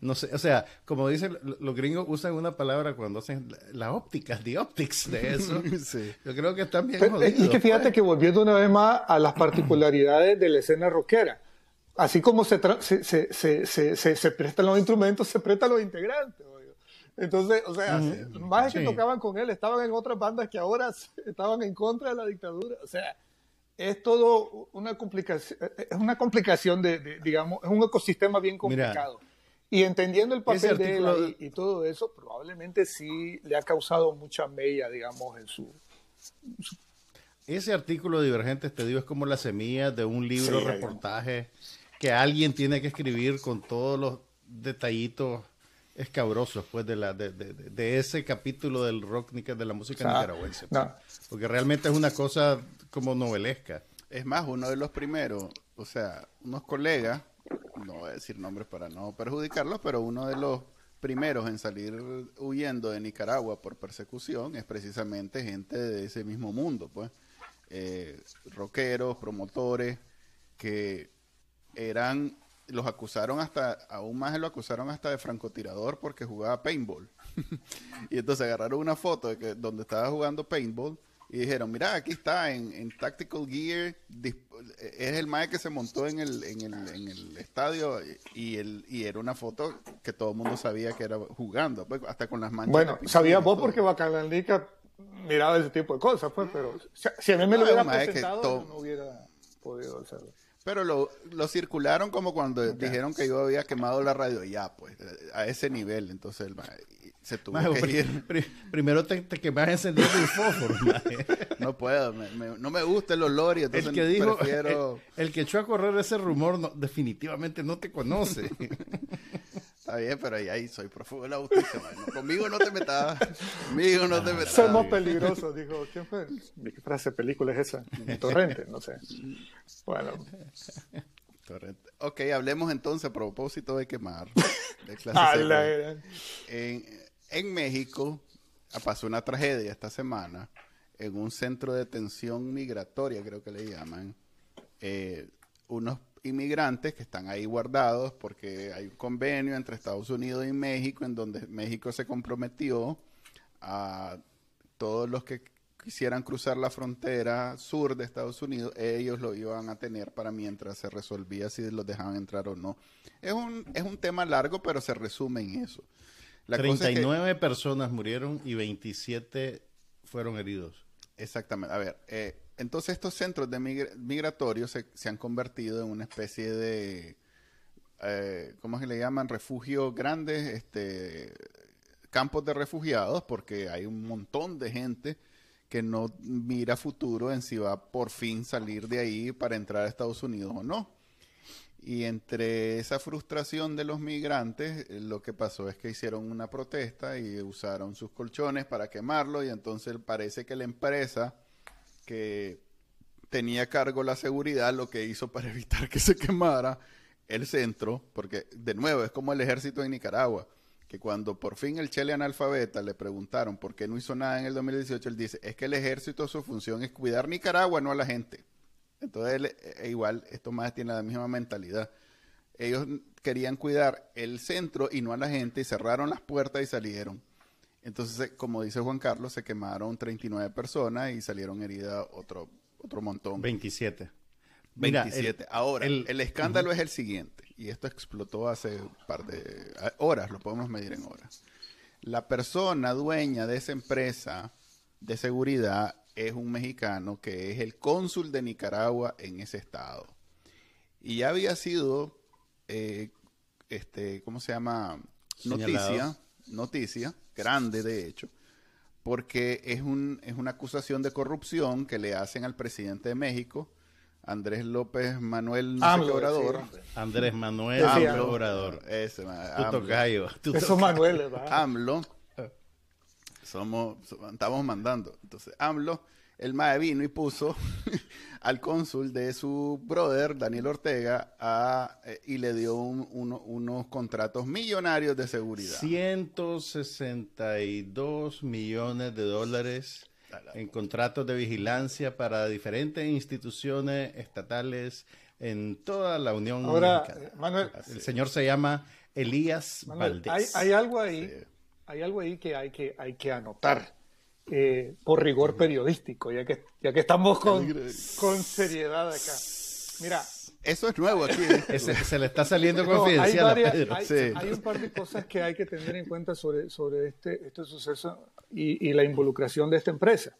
Speaker 2: no sé, o sea, como dicen los gringos usan una palabra cuando hacen la óptica, the optics de eso. Yo creo que están bien
Speaker 3: jodidos, Y que fíjate pues. que volviendo una vez más a las particularidades de la escena rockera. Así como se, se, se, se, se prestan los instrumentos, se prestan los integrantes. Entonces, o sea, más que tocaban con él, estaban en otras bandas que ahora estaban en contra de la dictadura. O sea, es todo una complicación, es una complicación de, digamos, es un ecosistema bien complicado. y entendiendo el papel de él y, todo eso, probablemente sí le ha causado mucha mella, digamos, en su,
Speaker 2: Ese artículo de Divergentes, te digo, es como la semilla de un libro, reportaje, que alguien tiene que escribir con todos los detallitos escabrosos pues de la de, de, ese capítulo del rock de la música nicaragüense pues. porque realmente es una cosa como novelesca
Speaker 1: es más uno de los primeros o sea unos colegas no voy a decir nombres para no perjudicarlos pero uno de los primeros en salir huyendo de Nicaragua por persecución es precisamente gente de ese mismo mundo pues eh, rockeros promotores que eran los acusaron hasta, aún más lo acusaron hasta de francotirador porque jugaba paintball. y entonces agarraron una foto de que donde estaba jugando paintball y dijeron, mira, aquí está en, Tactical Gear, es el mae que se montó en el, en el, en el estadio y, el, y era una foto que todo el mundo sabía que era jugando, pues, hasta con las manchas.
Speaker 3: Bueno, sabía vos porque Bacalandica miraba ese tipo de cosas, pues, pero si a mí me lo hubiera presentado, no hubiera podido hacerlo.
Speaker 1: Pero lo, lo circularon como cuando dijeron que yo había quemado la radio. Ya, pues, a ese nivel. Entonces, se tuvo que ir.
Speaker 2: primero te, te quemas encendiendo el fósforo.
Speaker 1: no puedo, no me gusta el olor y entonces
Speaker 2: el que dijo, El, que echó a correr ese rumor no, definitivamente no te conoce.
Speaker 1: Está bien, pero ahí, soy prófugo de la justicia, Conmigo no te metas. Conmigo no te metas.
Speaker 3: Somos peligrosos, dijo. ¿Quién fue? ¿Qué frase película es esa? Torrente, no sé. Bueno.
Speaker 1: Torrente. Ok, hablemos entonces a propósito de quemar. en, en México pasó una tragedia esta semana en un centro de detención migratoria, creo que le llaman. Eh, unos inmigrantes que están ahí guardados porque hay un convenio entre Estados Unidos y México en donde México se comprometió a todos los que quisieran cruzar la frontera sur de Estados Unidos, ellos lo iban a tener para mientras se resolvía si los dejaban entrar o no. Es un, es un tema largo, pero se resume en eso.
Speaker 2: La 39 personas murieron y 27 fueron heridos.
Speaker 1: Exactamente. A ver, eh, entonces estos centros de migratorios se, han convertido en una especie de, eh, ¿cómo se le llaman? Refugios grandes, este, campos de refugiados, porque hay un montón de gente que no mira futuro en si va por fin salir de ahí para entrar a Estados Unidos o no. Y entre esa frustración de los migrantes, eh, lo que pasó es que hicieron una protesta y usaron sus colchones para quemarlo y entonces parece que la empresa que tenía cargo la seguridad lo que hizo para evitar que se quemara el centro, porque de nuevo es como el ejército en Nicaragua, que cuando por fin el Chele analfabeta le preguntaron por qué no hizo nada en el 2018, él dice, es que el ejército su función es cuidar Nicaragua, no a la gente. Entonces, e igual, esto más tiene la misma mentalidad. Ellos querían cuidar el centro y no a la gente y cerraron las puertas y salieron. Entonces, como dice Juan Carlos, se quemaron 39 personas y salieron heridas otro, otro montón.
Speaker 2: 27.
Speaker 1: 27. Ahora, el, escándalo es el siguiente, y esto explotó hace un par de horas, lo podemos medir en horas. La persona dueña de esa empresa de seguridad es un mexicano que es el cónsul de Nicaragua en ese estado. Y ya había sido, eh, este, ¿cómo se llama? Noticia, noticia, grande de hecho, porque es, un, es una acusación de corrupción que le hacen al presidente de México, Andrés López Manuel
Speaker 2: Obrador. Andrés Manuel Obrador.
Speaker 1: Ese,
Speaker 3: Eso Manuel,
Speaker 1: AMLO. Somos, estamos mandando. Entonces, AMLO, el MAE vino y puso al cónsul de su brother, Daniel Ortega, a, eh, y le dio unos contratos millonarios de seguridad.
Speaker 2: 162 millones de dólares en contratos de vigilancia para diferentes instituciones estatales en toda la Unión
Speaker 3: Ahora, Manuel,
Speaker 2: el señor se llama Elías Valdés.
Speaker 3: Hay, algo ahí, hay algo ahí que hay que, hay que anotar. Eh, por rigor periodístico, ya que, ya que estamos con, con seriedad acá. Mira,
Speaker 1: eso es nuevo aquí.
Speaker 2: ¿eh? se, le está saliendo confidencial
Speaker 3: hay, hay, un par de cosas que hay que tener en cuenta sobre, sobre este, este suceso y, la involucración de esta empresa.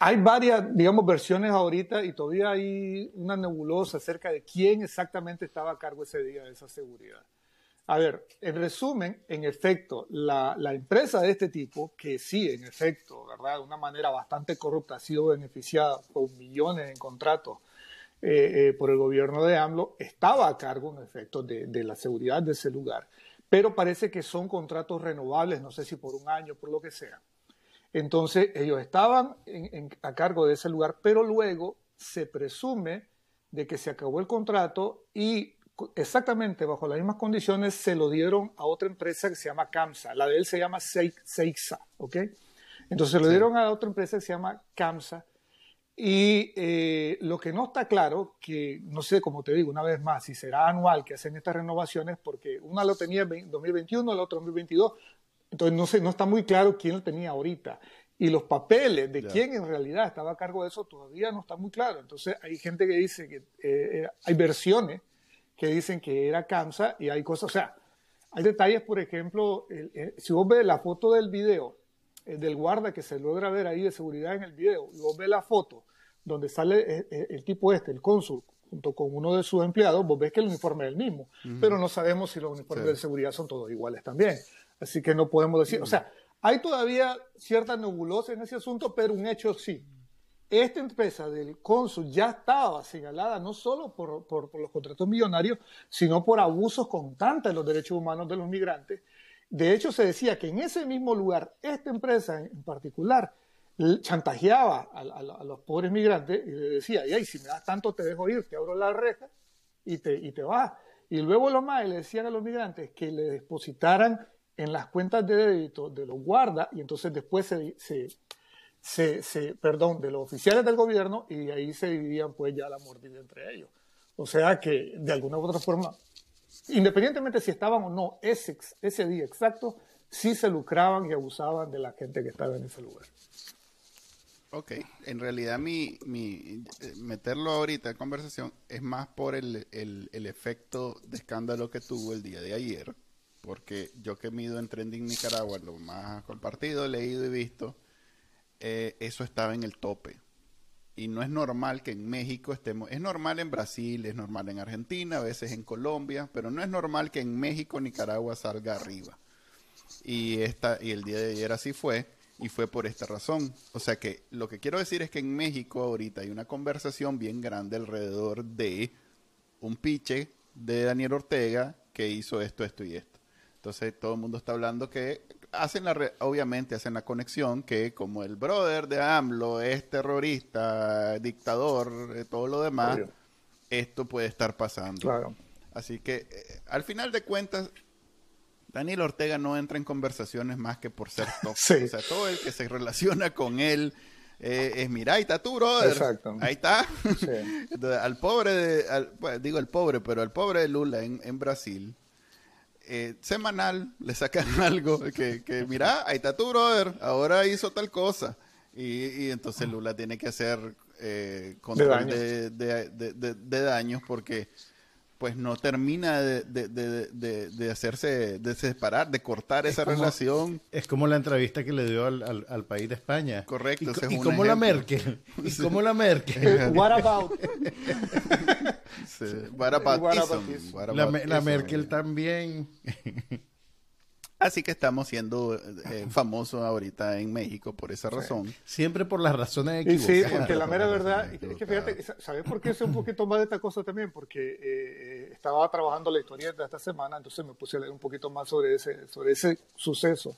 Speaker 3: Hay varias, digamos, versiones ahorita y todavía hay una nebulosa acerca de quién exactamente estaba a cargo ese día de esa seguridad. A ver, en resumen, en efecto, la, la, empresa de este tipo, que sí, en efecto, ¿verdad? De una manera bastante corrupta ha sido beneficiada con millones en contratos eh, eh, por el gobierno de AMLO, estaba a cargo, en efecto, de, de la seguridad de ese lugar pero parece que son contratos renovables, no sé si por un año, por lo que sea. Entonces, ellos estaban a cargo de ese lugar, pero luego se presume de que se acabó el contrato y exactamente bajo las mismas condiciones se lo dieron a otra empresa que se llama CAMSA. La de él se llama Seixa, ¿ok? Entonces se lo dieron a otra empresa que se llama CAMSA y eh, lo que no está claro, que no sé, como te digo, una vez más, si será anual que hacen estas renovaciones, porque una lo tenía en 2021, la otra en 2022, entonces no, sé, no está muy claro quién lo tenía ahorita. Y los papeles de quién en realidad estaba a cargo de eso todavía no está muy claro. Entonces hay gente que dice que eh, hay versiones que dicen que era CAMSA y hay cosas, o sea, hay detalles, por ejemplo, si vos ves la foto del video, eh, del guarda que se logra ver ahí de seguridad en el video, y vos ves la foto donde sale eh, eh, el, tipo este, el cónsul, junto con uno de sus empleados, vos ves que el uniforme es el mismo, pero no sabemos si los uniformes de seguridad son todos iguales también. Así que no podemos decir, o sea, hay todavía cierta nebulosa en ese asunto, pero un hecho sí. Esta empresa del cónsul ya estaba señalada no solo por, por, los contratos millonarios, sino por abusos constantes de los derechos humanos de los migrantes de hecho, se decía que en ese mismo lugar, esta empresa en particular, chantajeaba a, los pobres migrantes y le decía, y si me das tanto te dejo ir, te abro la reja y te, y te vas. Y luego los más le decían a los migrantes que le depositaran en las cuentas de débito de los guardas y entonces después se, se, perdón, de los oficiales del gobierno y ahí se dividían pues ya la mordida entre ellos. O sea que de alguna u otra forma independientemente si estaban o no ese, ese día exacto, sí se lucraban y abusaban de la gente que estaba en ese lugar.
Speaker 1: Ok, en realidad mi, mi eh, meterlo ahorita en conversación es más por el, el, efecto de escándalo que tuvo el día de ayer, porque yo que mido en Trending Nicaragua, lo más compartido, leído y visto, eh, eso estaba en el tope y no es normal que en México estemos, es normal en Brasil, es normal en Argentina, a veces en Colombia, pero no es normal que en México Nicaragua salga arriba. Y esta y el día de ayer así fue y fue por esta razón. O sea que lo que quiero decir es que en México ahorita hay una conversación bien grande alrededor de un piche de Daniel Ortega que hizo esto, esto y esto. Entonces todo el mundo está hablando que hacen la obviamente hacen la conexión que como el brother de AMLO es terrorista, dictador, eh, todo lo demás, esto puede estar pasando.
Speaker 3: Claro.
Speaker 1: Así que eh, al final de cuentas Daniel Ortega no entra en conversaciones más que por ser. O sea, todo el que se relaciona con él eh, es, mira, ahí está tu brother. Exacto. Ahí está. Entonces, al pobre, de, pues, digo el pobre, pero al pobre de Lula en, en Brasil, eh, semanal le sacan algo que, que, mira, ahí está tu brother, ahora hizo tal cosa. Y, y, entonces Lula tiene que hacer eh, control de, de, daños porque pues no termina de, hacerse, de separar, de cortar esa relación.
Speaker 2: Es como la entrevista que le dio al, al, país de España.
Speaker 1: Correcto.
Speaker 2: Y, como la Merkel. Y como la Merkel.
Speaker 3: What about?
Speaker 1: what about,
Speaker 2: la, la Merkel también.
Speaker 1: Así que estamos siendo eh, famosos ahorita en México por esa razón.
Speaker 2: Siempre por las razones equivocadas.
Speaker 3: Y sí, porque la mera verdad, es que fíjate, ¿sabes por qué sé un poquito más de esta cosa también? Porque eh, estaba trabajando la historieta esta semana, entonces me puse a leer un poquito más sobre ese, sobre ese suceso.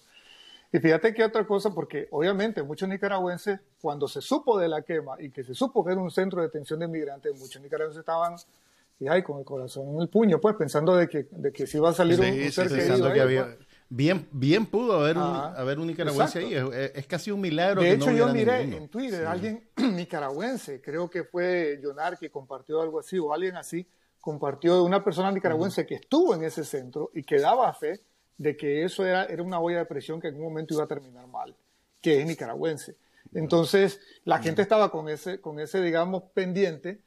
Speaker 3: Y fíjate que otra cosa, porque obviamente muchos nicaragüenses, cuando se supo de la quema y que se supo que era un centro de detención de migrantes, muchos nicaragüenses estaban y ay, con el corazón en el puño, pues pensando de que, de que si iba a salir un, ser querido. Que había, pues.
Speaker 2: Bien, bien pudo haber un, haber un nicaragüense ahí. Es, casi un milagro.
Speaker 3: De hecho, yo miré en Twitter alguien nicaragüense, creo que fue Jonar que compartió algo así, o alguien así, compartió una persona nicaragüense que estuvo en ese centro y que daba fe de que eso era, era una olla de presión que en un momento iba a terminar mal, que es nicaragüense. Entonces, la gente estaba con ese, con ese, digamos, pendiente,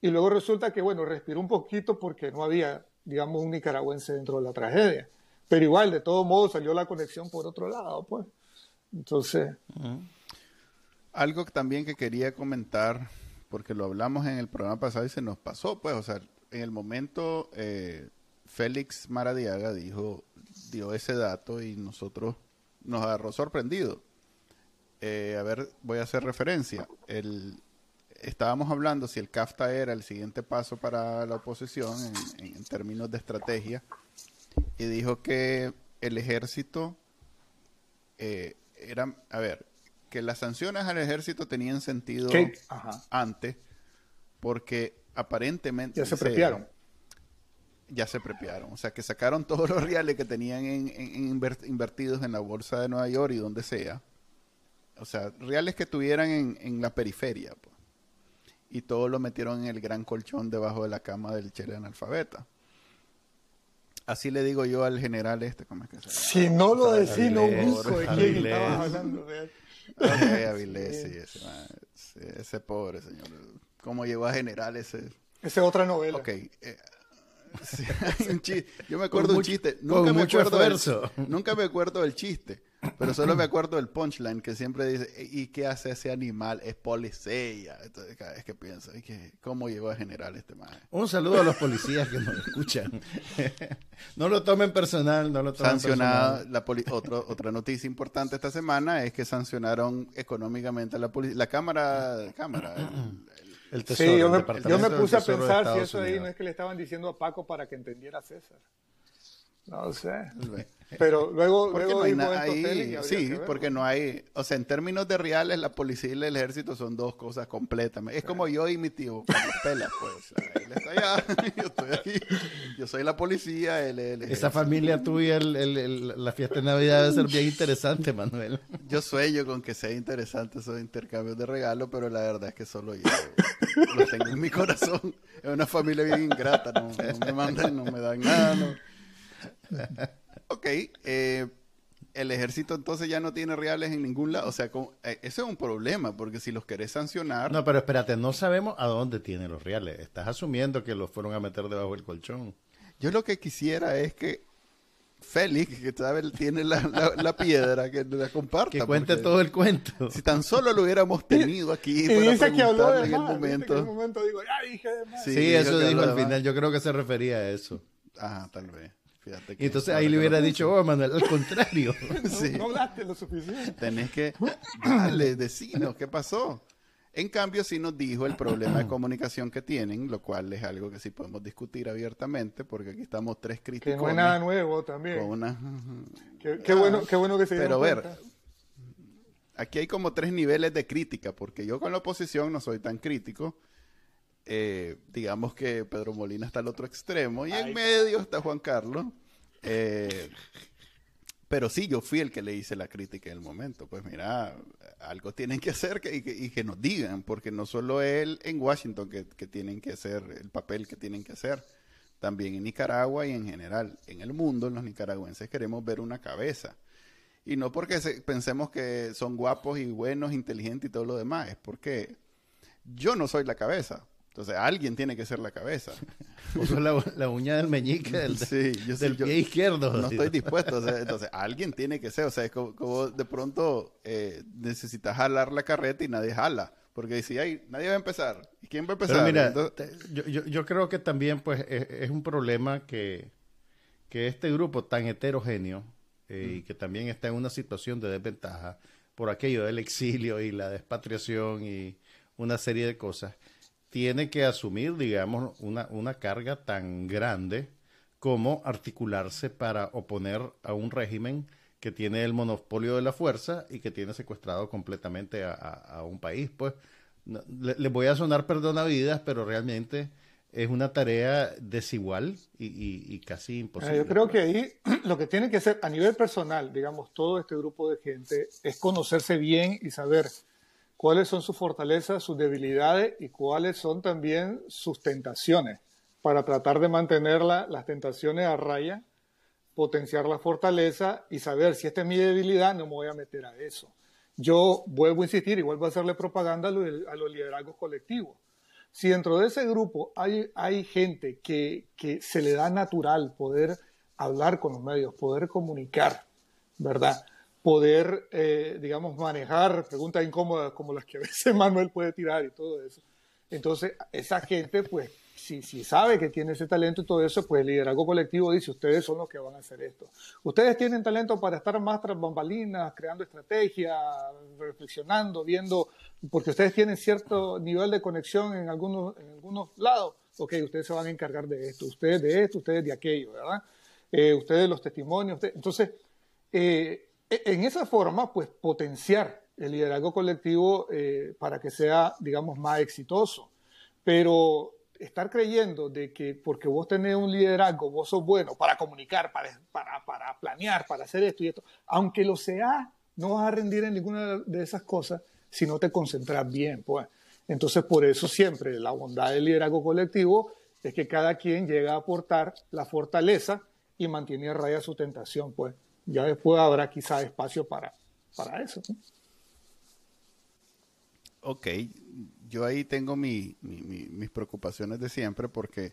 Speaker 3: y luego resulta que, bueno, respiró un poquito porque no había, digamos, un nicaragüense dentro de la tragedia. Pero igual, de todo modo, salió la conexión por otro lado, pues. Entonces.
Speaker 1: Algo también que quería comentar, porque lo hablamos en el programa pasado y se nos pasó, pues, o sea, en el momento eh, Félix Maradiaga dijo, dio ese dato y nosotros nos agarró sorprendido. Eh, a ver, voy a hacer referencia. El, estábamos hablando si el CAFTA era el siguiente paso para la oposición en términos de estrategia y dijo que el ejército eh, era, a ver, que las sanciones al ejército tenían sentido antes porque aparentemente...
Speaker 3: Ya se prepiaron.
Speaker 1: Ya se prepiaron. O sea, que sacaron todos los reales que tenían en, invertidos en la bolsa de Nueva York y donde sea. O sea, reales que tuvieran en, la periferia. Pues. Y todo lo metieron en el gran colchón debajo de la cama del chile analfabeta. Así le digo yo al general este, ¿cómo es que se llama?
Speaker 3: Si no lo decís, no busco de quién estabas hablando. De
Speaker 1: Avilés, sí, ese, ese, pobre señor. ¿Cómo llegó a general ese?
Speaker 3: Esa es otra novela.
Speaker 1: Ok. Eh, yo me acuerdo un chiste. Nunca me
Speaker 2: mucho
Speaker 1: acuerdo
Speaker 2: esfuerzo.
Speaker 1: nunca me acuerdo del chiste. Pero solo me acuerdo del punchline que siempre dice, ¿y qué hace ese animal? Es policía. Entonces, cada vez que pienso, ¿cómo llegó a general este man?
Speaker 2: Un saludo a los policías que nos escuchan. no lo tomen personal, no lo tomen
Speaker 1: Sancionado, La otra noticia importante esta semana es que sancionaron económicamente a la policía. La Cámara, cámara
Speaker 3: el, tesoro, sí, yo me, yo me puse a pensar si eso ahí no es que le estaban diciendo a Paco para que entendiera César. No sé. Pero luego, luego
Speaker 1: no hay Sí, porque no hay. O sea, en términos de reales, la policía y el ejército son dos cosas completamente. Es como yo y mi tío, pela, pues. Él está allá, yo estoy aquí. Yo soy la policía, él, él
Speaker 2: Esa familia tuya, el, la fiesta de Navidad debe ser bien interesante, Manuel.
Speaker 1: Yo sueño con que sea interesante esos intercambios de regalos, pero la verdad es que solo yo lo tengo en mi corazón. Es una familia bien ingrata, no, no me mandan, no me dan nada, no ok, eh, el ejército entonces ya no tiene reales en ningún lado. O sea, eh, ese es un problema, porque si los querés sancionar...
Speaker 2: No, pero espérate, no sabemos a dónde tienen los reales. Estás asumiendo que los fueron a meter debajo del colchón.
Speaker 1: Yo lo que quisiera es que Félix, que sabe, tiene la, piedra, que la comparta.
Speaker 2: Que cuente todo el cuento.
Speaker 1: Si tan solo lo hubiéramos tenido aquí
Speaker 3: y dice que habló de en el momento. En momento digo,
Speaker 2: Sí, eso dijo al final. Yo creo que se refería a eso.
Speaker 1: Ajá, tal vez
Speaker 2: y entonces ahí le hubiera dicho, oh, Manuel, al contrario.
Speaker 3: no, hablaste lo suficiente.
Speaker 1: Tenés que darle, decirnos qué pasó. En cambio, sí nos dijo el problema de comunicación que tienen, lo cual es algo que sí podemos discutir abiertamente, porque aquí estamos tres críticos.
Speaker 3: Que no es nada nuevo también.
Speaker 1: Una...
Speaker 3: Qué, bueno, qué bueno que se
Speaker 1: Pero ver, aquí hay como tres niveles de crítica, porque yo con la oposición no soy tan crítico. Eh, digamos que Pedro Molina está al otro extremo y en medio está Juan Carlos. Eh, pero sí, yo fui el que le hice la crítica en el momento. Pues mira, algo tienen que hacer y, que, nos digan, porque no solo él en Washington que, tienen que hacer el papel que tienen que hacer, también en Nicaragua y en general en el mundo, los nicaragüenses queremos ver una cabeza. Y no porque pensemos que son guapos y buenos, inteligentes y todo lo demás, es porque yo no soy la cabeza. Entonces, alguien tiene que ser la cabeza.
Speaker 2: O la, la, uña del meñique del, del pie izquierdo.
Speaker 1: No estoy dispuesto. entonces, alguien tiene que ser. O sea, es como, de pronto eh, necesitas jalar la carreta y nadie jala. Porque dice, ay, nadie va a empezar. ¿Y quién va a empezar?
Speaker 2: mira, yo, yo, yo, creo que también pues es, un problema que, que, este grupo tan heterogéneo eh, y que también está en una situación de desventaja por aquello del exilio y la despatriación y una serie de cosas, tiene que asumir, digamos, una, una carga tan grande como articularse para oponer a un régimen que tiene el monopolio de la fuerza y que tiene secuestrado completamente a, un país. Pues le, voy a sonar perdonavidas, pero realmente es una tarea desigual y, casi imposible.
Speaker 3: Yo creo que ahí lo que tiene que ser a nivel personal, digamos, todo este grupo de gente, es conocerse bien y saber cuáles son sus fortalezas, sus debilidades y cuáles son también sus tentaciones para tratar de mantener las tentaciones a raya, potenciar la fortaleza y saber si esta es mi debilidad, no me voy a meter a eso. Yo vuelvo a insistir y vuelvo a hacerle propaganda a los, liderazgos colectivos. Si dentro de ese grupo hay, hay gente que, que se le da natural poder hablar con los medios, poder comunicar, ¿verdad? Poder, eh, digamos, manejar preguntas incómodas como las que a veces Manuel puede tirar y todo eso. Entonces, esa gente, pues, si, si sabe que tiene ese talento y todo eso, pues el liderazgo colectivo dice, ustedes son los que van a hacer esto. Ustedes tienen talento para estar más tras bambalinas, creando estrategias, reflexionando, viendo, porque ustedes tienen cierto nivel de conexión en algunos, en algunos lados. Ok, ustedes se van a encargar de esto, ustedes de esto, ustedes de aquello, ¿verdad? Eh, ustedes los testimonios. Entonces, eh, en esa forma, pues potenciar el liderazgo colectivo eh, para que sea, digamos, más exitoso. Pero estar creyendo de que porque vos tenés un liderazgo, vos sos bueno para comunicar, para, para, para planear, para hacer esto y esto, aunque lo sea, no vas a rendir en ninguna de esas cosas si no te concentras bien, pues. Entonces, por eso siempre la bondad del liderazgo colectivo es que cada quien llega a aportar la fortaleza y mantiene a raya su tentación, pues ya después habrá quizá espacio para, para eso.
Speaker 1: Ok, yo ahí tengo mis preocupaciones de siempre porque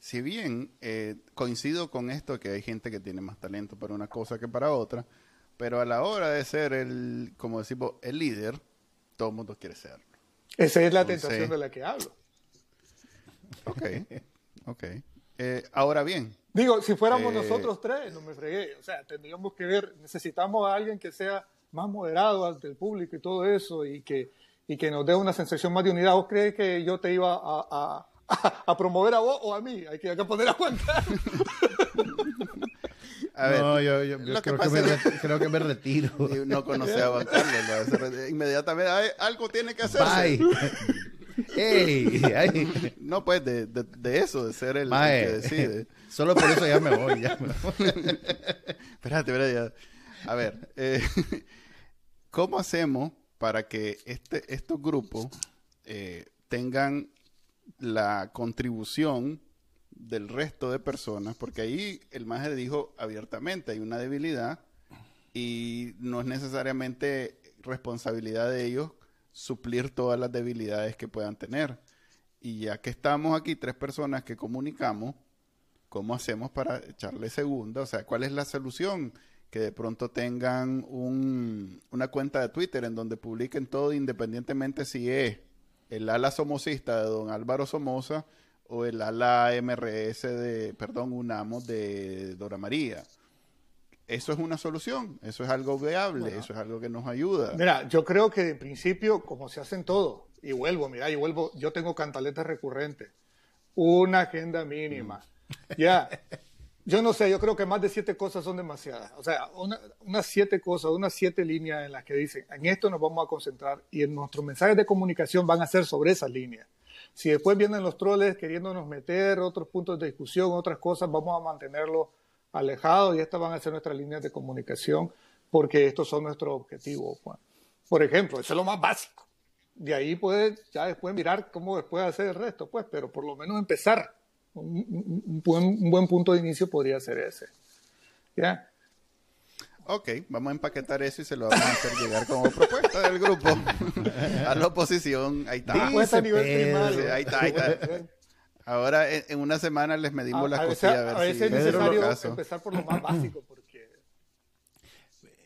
Speaker 1: si bien eh, coincido con esto que hay gente que tiene más talento para una cosa que para otra, pero a la hora de ser el, como decimos, el líder, todo el mundo quiere serlo.
Speaker 3: Esa es la tentación de la que hablo.
Speaker 1: Ok, ok. Eh, ahora bien,
Speaker 3: Digo, si fuéramos eh, nosotros tres, no me fregué. O sea, tendríamos que ver, necesitamos a alguien que sea más moderado ante el público y todo eso y que, y que nos dé una sensación más de unidad. ¿Vos crees que yo te iba a, a, promover a vos o a mí? Hay que, hay que poner a cuenta.
Speaker 2: A ver, no, yo, yo, creo, que me, creo, que me, retiro.
Speaker 1: No conoce a Juan Carlos. Inmediatamente, algo tiene que hacerse.
Speaker 2: Bye.
Speaker 1: No, pues de, de, eso, de ser el, que decide.
Speaker 2: Solo por eso ya me voy. Ya
Speaker 1: espérate, espérate. A ver, eh, ¿cómo hacemos para que este, estos grupos eh, tengan la contribución del resto de personas? Porque ahí el maje dijo abiertamente, hay una debilidad y no es necesariamente responsabilidad de ellos suplir todas las debilidades que puedan tener. Y ya que estamos aquí, tres personas que comunicamos, ¿cómo hacemos para echarle segunda? O sea, ¿cuál es la solución? Que de pronto tengan un, una cuenta de Twitter en donde publiquen todo independientemente si es el ala somocista de don Álvaro Somoza o el ala MRS de, perdón, UNAMO de Dora María eso es una solución, eso es algo viable, eso es algo que nos ayuda.
Speaker 3: Mira, yo creo que en principio, como se hacen todo, y vuelvo, mira, y vuelvo, yo tengo cantaletas recurrentes, una agenda mínima. Mm. Ya, yo no sé, yo creo que más de siete cosas son demasiadas. O sea, unas siete cosas, unas siete líneas en las que dicen, en esto nos vamos a concentrar y en nuestros mensajes de comunicación van a ser sobre esas líneas. Si después vienen los troles queriéndonos meter otros puntos de discusión, otras cosas, vamos a mantenerlo alejados y estas van a ser nuestras líneas de comunicación porque estos son nuestros objetivos. Juan. Por ejemplo, eso es lo más básico. De ahí puedes ya después mirar cómo después hacer el resto, pues, pero por lo menos empezar. Un, buen, punto de inicio podría ser ese. ¿Ya?
Speaker 1: Ok, vamos a empaquetar eso y se lo vamos a hacer llegar como propuesta del grupo a la oposición. Ahí está.
Speaker 3: a nivel primario.
Speaker 1: ahí está, ahí está. Ahora en, una semana les medimos las cosillas a ver
Speaker 3: a veces es necesario empezar por lo más básico porque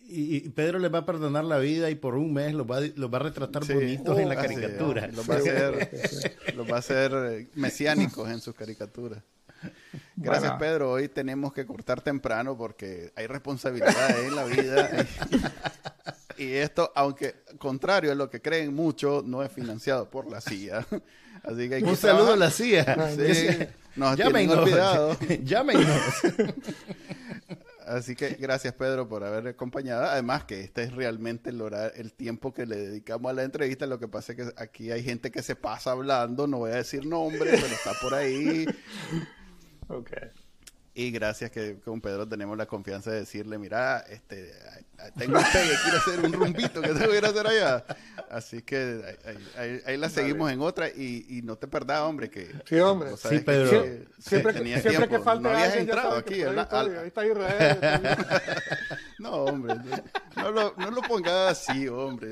Speaker 2: y, Pedro le va a perdonar la vida y por un mes los va, va a retratar bonitos en la caricatura.
Speaker 1: Los va a hacer, los va a hacer eh, mesiánicos en sus caricaturas. Gracias, Pedro. Hoy tenemos que cortar temprano porque hay responsabilidades en la vida. y esto, aunque contrario a lo que creen muchos, no es financiado por la CIA. Así que
Speaker 2: Un saludo a la CIA.
Speaker 1: Sí, nos
Speaker 2: Llámenos. Llámenos.
Speaker 1: Así que gracias Pedro por haber acompañado. Además que este es realmente el, el tiempo que le dedicamos a la entrevista. Lo que pasa es que aquí hay gente que se pasa hablando, no voy a decir nombre, pero está por ahí.
Speaker 3: Okay.
Speaker 1: Y gracias que con Pedro tenemos la confianza de decirle, mira, este, tengo un pegue, quiero hacer un rumbito que tengo que ir a hacer allá. Así que ahí, la seguimos en otra y, y, no te perdás, hombre, que...
Speaker 3: Sí, hombre.
Speaker 2: Sí, Pedro.
Speaker 3: siempre, que, siempre que falta
Speaker 1: no habías entrado aquí.
Speaker 3: Ahí está Israel.
Speaker 1: no, hombre, no, lo, no lo pongas así, hombre.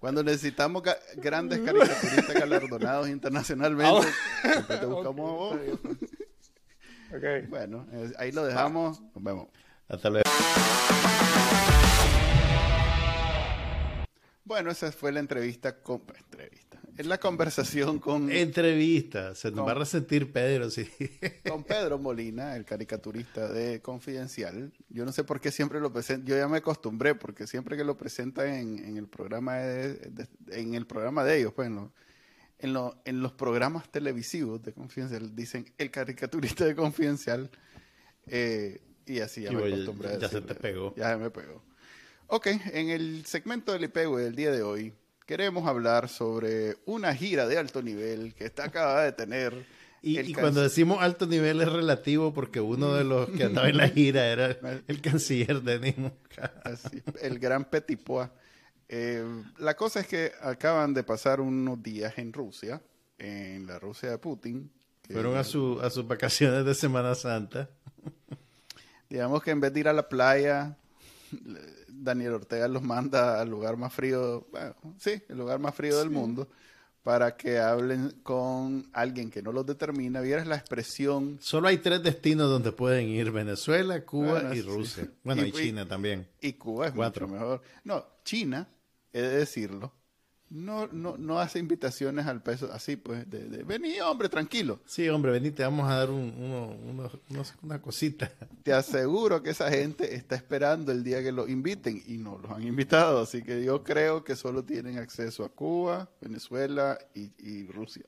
Speaker 1: cuando necesitamos grandes caricaturistas galardonados internacionalmente, ah, siempre te buscamos a vos. Okay. Bueno, ahí lo dejamos. Nos vemos.
Speaker 2: Hasta luego.
Speaker 1: Bueno, esa fue la entrevista con entrevista. Es la conversación con
Speaker 2: entrevista. Se nos va a resentir Pedro, sí.
Speaker 1: Con Pedro Molina, el caricaturista de Confidencial. Yo no sé por qué siempre lo presenta. Yo ya me acostumbré porque siempre que lo presenta en, el programa de, en el programa de ellos, pues en, en, los programas televisivos de Confidencial dicen el caricaturista de Confidencial. Eh, y así ya me acostumbré.
Speaker 2: Ya, se te pegó.
Speaker 1: Ya me pegó. Ok, en el segmento del IPEG del día de hoy queremos hablar sobre una gira de alto nivel que está acabada de tener.
Speaker 2: Y, cuando decimos alto nivel es relativo porque uno de los que andaba en la gira era el canciller de Nimo.
Speaker 1: el gran Petipoa. Eh, la cosa es que acaban de pasar unos días en Rusia, en la Rusia de Putin.
Speaker 2: Fueron a, su, a sus vacaciones de Semana Santa.
Speaker 1: Digamos que en vez de ir a la playa, Daniel Ortega los manda al lugar más frío, bueno, sí, el lugar más frío del mundo, para que hablen con alguien que no los determina. Vieras la expresión.
Speaker 2: Solo hay tres destinos donde pueden ir: Venezuela, Cuba y Rusia. Bueno, y, China también.
Speaker 1: Y Cuba es mucho mejor. No, China, he de decirlo, no, no, no hace invitaciones al peso así, pues, de, de vení, hombre, tranquilo.
Speaker 2: Sí, hombre, vení, te vamos a dar un, uno, una cosita.
Speaker 1: Te aseguro que esa gente está esperando el día que los inviten y no los han invitado, así que yo creo que solo tienen acceso a Cuba, Venezuela y, Rusia.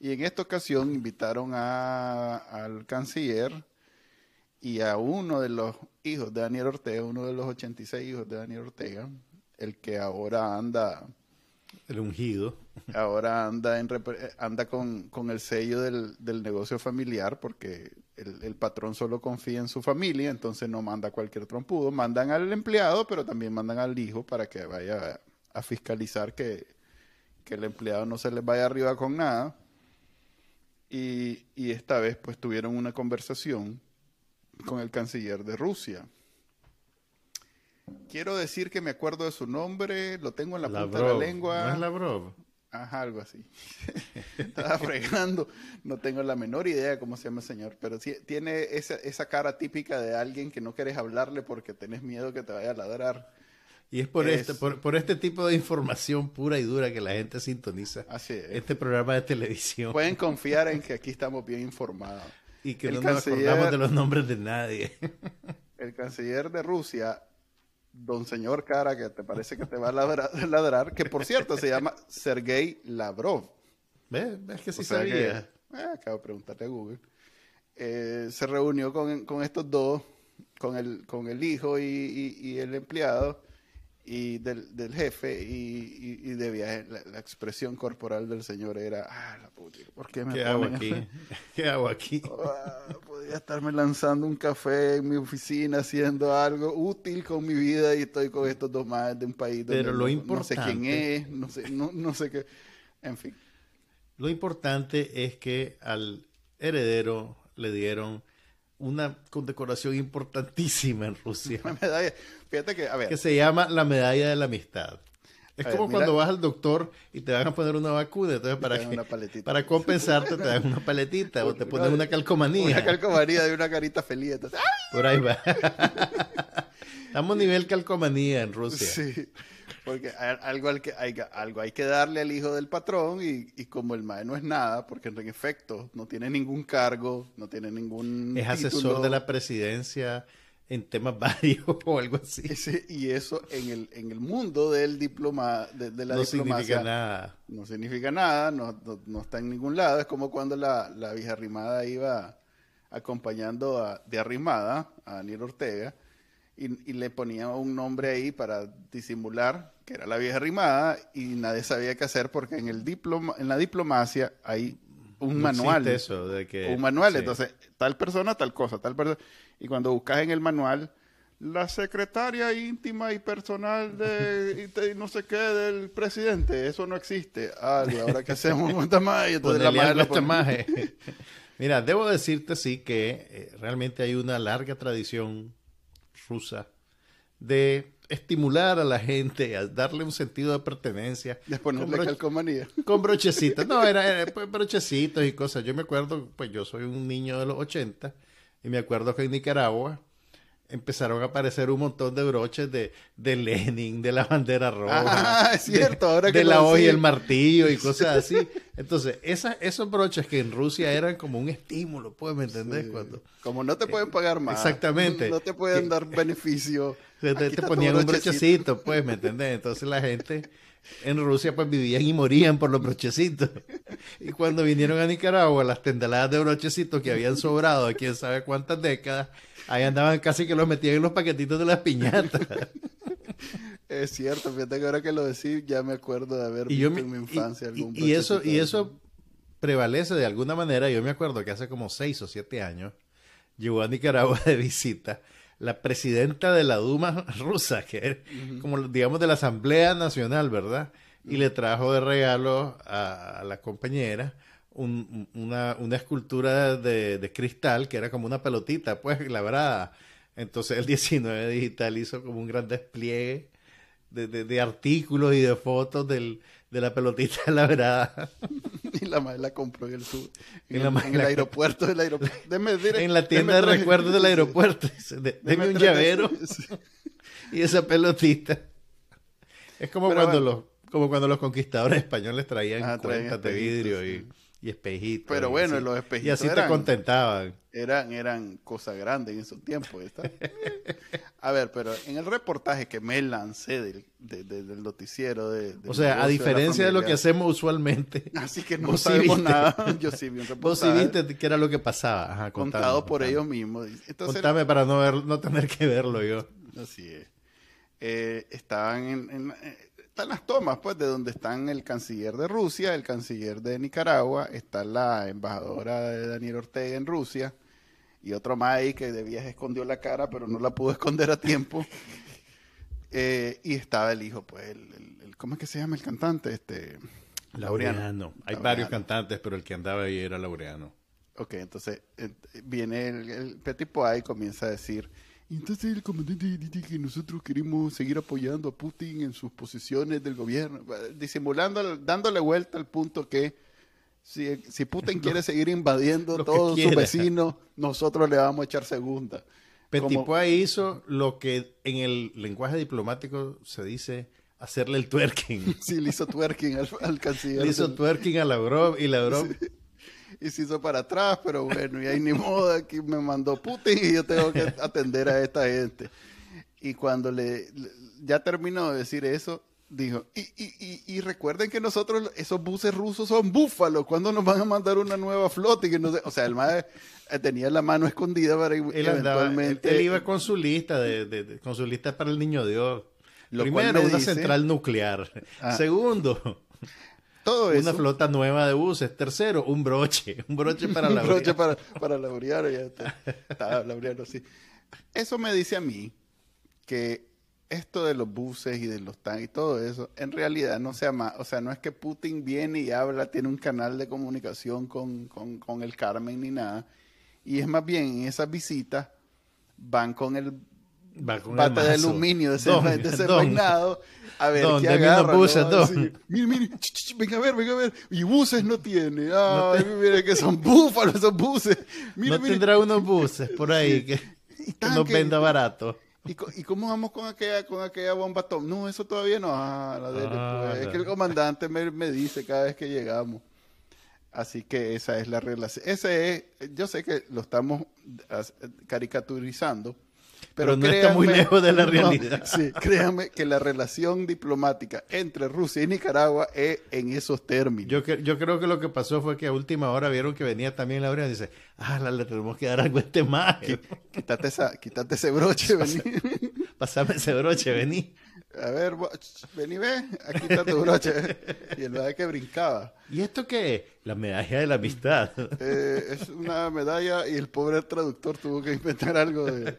Speaker 1: Y en esta ocasión invitaron a, al canciller y a uno de los hijos de Daniel Ortega, uno de los 86 hijos de Daniel Ortega, el que ahora anda
Speaker 2: el ungido.
Speaker 1: Ahora anda, en, anda con, el sello del, negocio familiar porque el, patrón solo confía en su familia, entonces no manda cualquier trompudo. Mandan al empleado, pero también mandan al hijo para que vaya a, fiscalizar que, el empleado no se les vaya arriba con nada. Y, y esta vez pues tuvieron una conversación con el canciller de Rusia Quiero decir que me acuerdo de su nombre, lo tengo en la punta de la lengua.
Speaker 2: ¿No es Lavrov?
Speaker 1: Ajá, algo así. Estaba fregando. No tengo la menor idea cómo se llama el señor, pero sí, tiene esa, esa cara típica de alguien que no quieres hablarle porque tenés miedo que te vaya a ladrar.
Speaker 2: Y es por, Este, por, este tipo de información pura y dura que la gente sintoniza
Speaker 1: así
Speaker 2: este programa de televisión.
Speaker 1: Pueden confiar en que aquí estamos bien informados.
Speaker 2: Y que no nos acordamos de los nombres de nadie.
Speaker 1: El canciller de Rusia don señor cara que te parece que te va a ladrar, que por cierto se llama Sergei Lavrov.
Speaker 2: ¿Ves? Es que sí sabía.
Speaker 1: Eh, acabo de preguntarle a Google. Eh, se reunió con, con, estos dos, con el, con el hijo y, y el empleado, y del, del jefe y, y, de viaje. La, expresión corporal del señor era, ah, la puta, ¿por qué me
Speaker 2: ¿Qué hago aquí? ¿Qué hago aquí?
Speaker 1: Ah, podría estarme lanzando un café en mi oficina haciendo algo útil con mi vida y estoy con estos dos más de un país donde
Speaker 2: Pero lo
Speaker 1: no, sé quién es, no sé, no, no sé qué, en fin.
Speaker 2: Lo importante es que al heredero le dieron una condecoración importantísima en Rusia.
Speaker 1: Una medalla. Fíjate que, a ver.
Speaker 2: Que se llama la medalla de la amistad. Es como cuando vas al doctor y te van a poner una vacuna, entonces para, que, para compensarte te dan una paletita o te ponen una calcomanía.
Speaker 1: Una calcomanía de una carita feliz.
Speaker 2: Por ahí va. Estamos a nivel calcomanía en Rusia.
Speaker 1: Sí, porque algo, hay que, hay, algo hay que darle al hijo del patrón y, y como el mae no es nada, porque en efecto no tiene ningún cargo, no tiene ningún
Speaker 2: Es asesor de la presidencia en temas varios o algo así.
Speaker 1: y eso en el, en el mundo del diploma, de, la
Speaker 2: no
Speaker 1: significa
Speaker 2: nada.
Speaker 1: No significa nada, no, no, está en ningún lado. Es como cuando la, la vieja arrimada iba acompañando a, de arrimada a Daniel Ortega y, le ponía un nombre ahí para disimular que era la vieja arrimada y nadie sabía qué hacer porque en el diploma, en la diplomacia hay un manual.
Speaker 2: Eso de que,
Speaker 1: un manual, entonces tal persona, tal cosa, tal persona. Y cuando buscas en el manual, la secretaria íntima y personal de, no sé qué del presidente, eso no existe. Ah, ahora qué hacemos con esta magia? Entonces
Speaker 2: la Mira, debo decirte sí que eh, realmente hay una larga tradición rusa de estimular a la gente, a darle un sentido de pertenencia.
Speaker 1: De ponerle con calcomanía.
Speaker 2: Con brochecitos. No, era, pues, brochecitos y cosas. Yo me acuerdo, pues yo soy un niño de los 80 y me acuerdo que en Nicaragua empezaron a aparecer un montón de broches de, de Lenin, de la bandera roja.
Speaker 1: Ah, es cierto, ahora
Speaker 2: que De la hoja y el martillo y cosas así. Entonces, esa, esos broches que en Rusia eran como un estímulo, ¿puedes me entender? Cuando,
Speaker 1: como no te pueden pagar más.
Speaker 2: Exactamente.
Speaker 1: No te pueden dar beneficio.
Speaker 2: Te, te ponían un brochecito, pues, ¿me entendés? Entonces la gente en Rusia pues vivían y morían por los brochecitos. Y cuando vinieron a Nicaragua, las tendaladas de brochecitos que habían sobrado quién sabe cuántas décadas, ahí andaban casi que los metían en los paquetitos de las piñatas.
Speaker 1: Es cierto, fíjate que ahora que lo decís ya me acuerdo de haber visto en mi infancia
Speaker 2: algún y, y eso Y eso prevalece de alguna manera. Yo me acuerdo que hace como seis o siete años llegó a Nicaragua de visita la presidenta de la Duma rusa, que es como digamos de la Asamblea Nacional, ¿verdad? Y le trajo de regalo a, la compañera una, una, escultura de, cristal que era como una pelotita, pues labrada. Entonces el 19 Digital hizo como un gran despliegue de, de artículos y de fotos del, de la pelotita labrada.
Speaker 1: y la madre la compró en el sur. En, el, aeropuerto del aeropuerto.
Speaker 2: en la tienda de recuerdos del aeropuerto. Deme, un llavero. y esa pelotita. Es como cuando los como cuando los conquistadores españoles traían ah, cuentas de vidrio y y espejitos.
Speaker 1: Pero bueno, los espejitos.
Speaker 2: Y así te contentaban.
Speaker 1: Eran, eran cosas grandes en esos tiempos. a ver, pero en el reportaje que me lancé del, del noticiero de.
Speaker 2: o sea, a diferencia de, lo que hacemos usualmente.
Speaker 1: Así que no sabemos nada. Yo sí vi un
Speaker 2: reportaje. Vos sí viste qué era lo que pasaba.
Speaker 1: contado por ellos mismos.
Speaker 2: contame para no, ver, no tener que verlo yo.
Speaker 1: Así es. Eh, estaban en están las tomas, pues, de donde están el canciller de Rusia, el canciller de Nicaragua, está la embajadora de Daniel Ortega en Rusia, y otro más ahí que de viaje escondió la cara, pero no la pudo esconder a tiempo. Eh, y estaba el hijo, pues, el, ¿cómo es que se llama el cantante? Este,
Speaker 2: Laureano. Hay varios cantantes, pero el que andaba ahí era Laureano.
Speaker 1: Ok, entonces eh, viene el, el Petit Poa y comienza a decir entonces el comandante dice que nosotros queremos seguir apoyando a Putin en sus posiciones del gobierno, disimulando, dándole vuelta al punto que si, si Putin quiere seguir invadiendo todos sus vecinos, nosotros le vamos a echar segunda.
Speaker 2: Petipoa hizo lo que en el lenguaje diplomático se dice hacerle el twerking.
Speaker 1: Sí, le hizo twerking al, canciller.
Speaker 2: Le hizo twerking a Lavrov y Lavrov
Speaker 1: y se hizo para atrás, pero bueno, y ahí ni modo, aquí me mandó Putin y yo tengo que atender a esta gente. Y cuando le, ya terminó de decir eso, dijo, y, y, y, recuerden que nosotros, esos buses rusos son búfalos, ¿cuándo nos van a mandar una nueva flota? Y que no o sea, el madre eh, tenía la mano escondida para él eventualmente...
Speaker 2: él, iba con su lista, de, con su lista para el Niño Dios. Lo Primero, una central nuclear. Ah. Segundo, una flota nueva de buses. Tercero, un broche. Un broche para la
Speaker 1: Un broche para, para Laureano. Ya está, sí. Eso me dice a mí que esto de los buses y de los tanques y todo eso, en realidad no sea más, o sea, no es que Putin viene y habla, tiene un canal de comunicación con, con, con el Carmen ni nada, Y es más bien en esas visitas van con el bate de aluminio desenvainado a ver
Speaker 2: don,
Speaker 1: qué
Speaker 2: agarra. Buses,
Speaker 1: mire, mire, venga a ver, venga a ver. Y buses no tiene. Ay, mire que son búfalos esos buses.
Speaker 2: no tendrá unos buses por ahí que, que nos venda barato.
Speaker 1: ¿Y, ¿Y, cómo vamos con aquella, con aquella bomba atómica? No, eso todavía no. Ah, la ah, pues. Es que el comandante me, me, dice cada vez que llegamos. Así que esa es la relación. Ese es, yo sé que lo estamos caricaturizando, pero,
Speaker 2: no está muy lejos de la realidad.
Speaker 1: sí, créanme que la relación diplomática entre Rusia y Nicaragua es en esos términos.
Speaker 2: Yo, yo creo que lo que pasó fue que a última hora vieron que venía también la y dice, ah, le tenemos que dar algo a este más.
Speaker 1: Quítate, esa, quítate ese broche, vení.
Speaker 2: Pásame ese broche, vení.
Speaker 1: A ver, vení, ve, aquí está tu broche. Y el verdad que brincaba.
Speaker 2: ¿Y esto qué es? La medalla de la amistad.
Speaker 1: Eh, es una medalla y el pobre traductor tuvo que inventar algo de...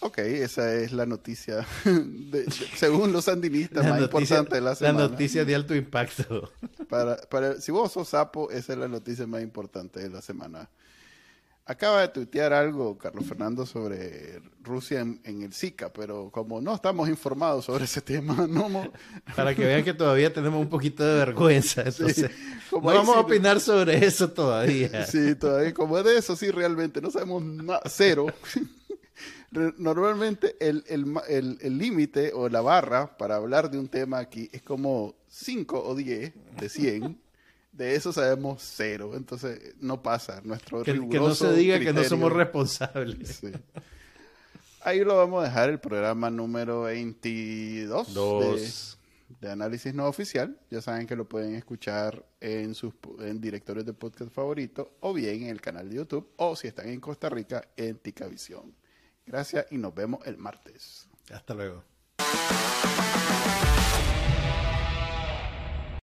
Speaker 1: Ok, esa es la noticia, según los sandinistas, más importante de la semana.
Speaker 2: La noticia de alto impacto.
Speaker 1: Para, para, si vos sos sapo, esa es la noticia más importante de la semana. Acaba de tuitear algo, Carlos Fernando, sobre Rusia en, el Zika, pero como no estamos informados sobre ese tema, no...
Speaker 2: Para que vean que todavía tenemos un poquito de vergüenza, entonces no vamos a opinar sobre eso todavía.
Speaker 1: Sí, todavía, como es de eso, sí, realmente, no sabemos nada, cero. Normalmente el límite o la barra para hablar de un tema aquí es como 5 o 10 de 100 de eso sabemos cero, entonces no pasa nuestro
Speaker 2: que, que no se diga que no somos responsables.
Speaker 1: Ahí lo vamos a dejar el programa número 22 de, análisis no oficial. Ya saben que lo pueden escuchar en sus en directorios de podcast favorito o bien en el canal de YouTube o si están en Costa Rica en Ticavisión. Gracias y nos vemos el martes.
Speaker 2: Hasta luego.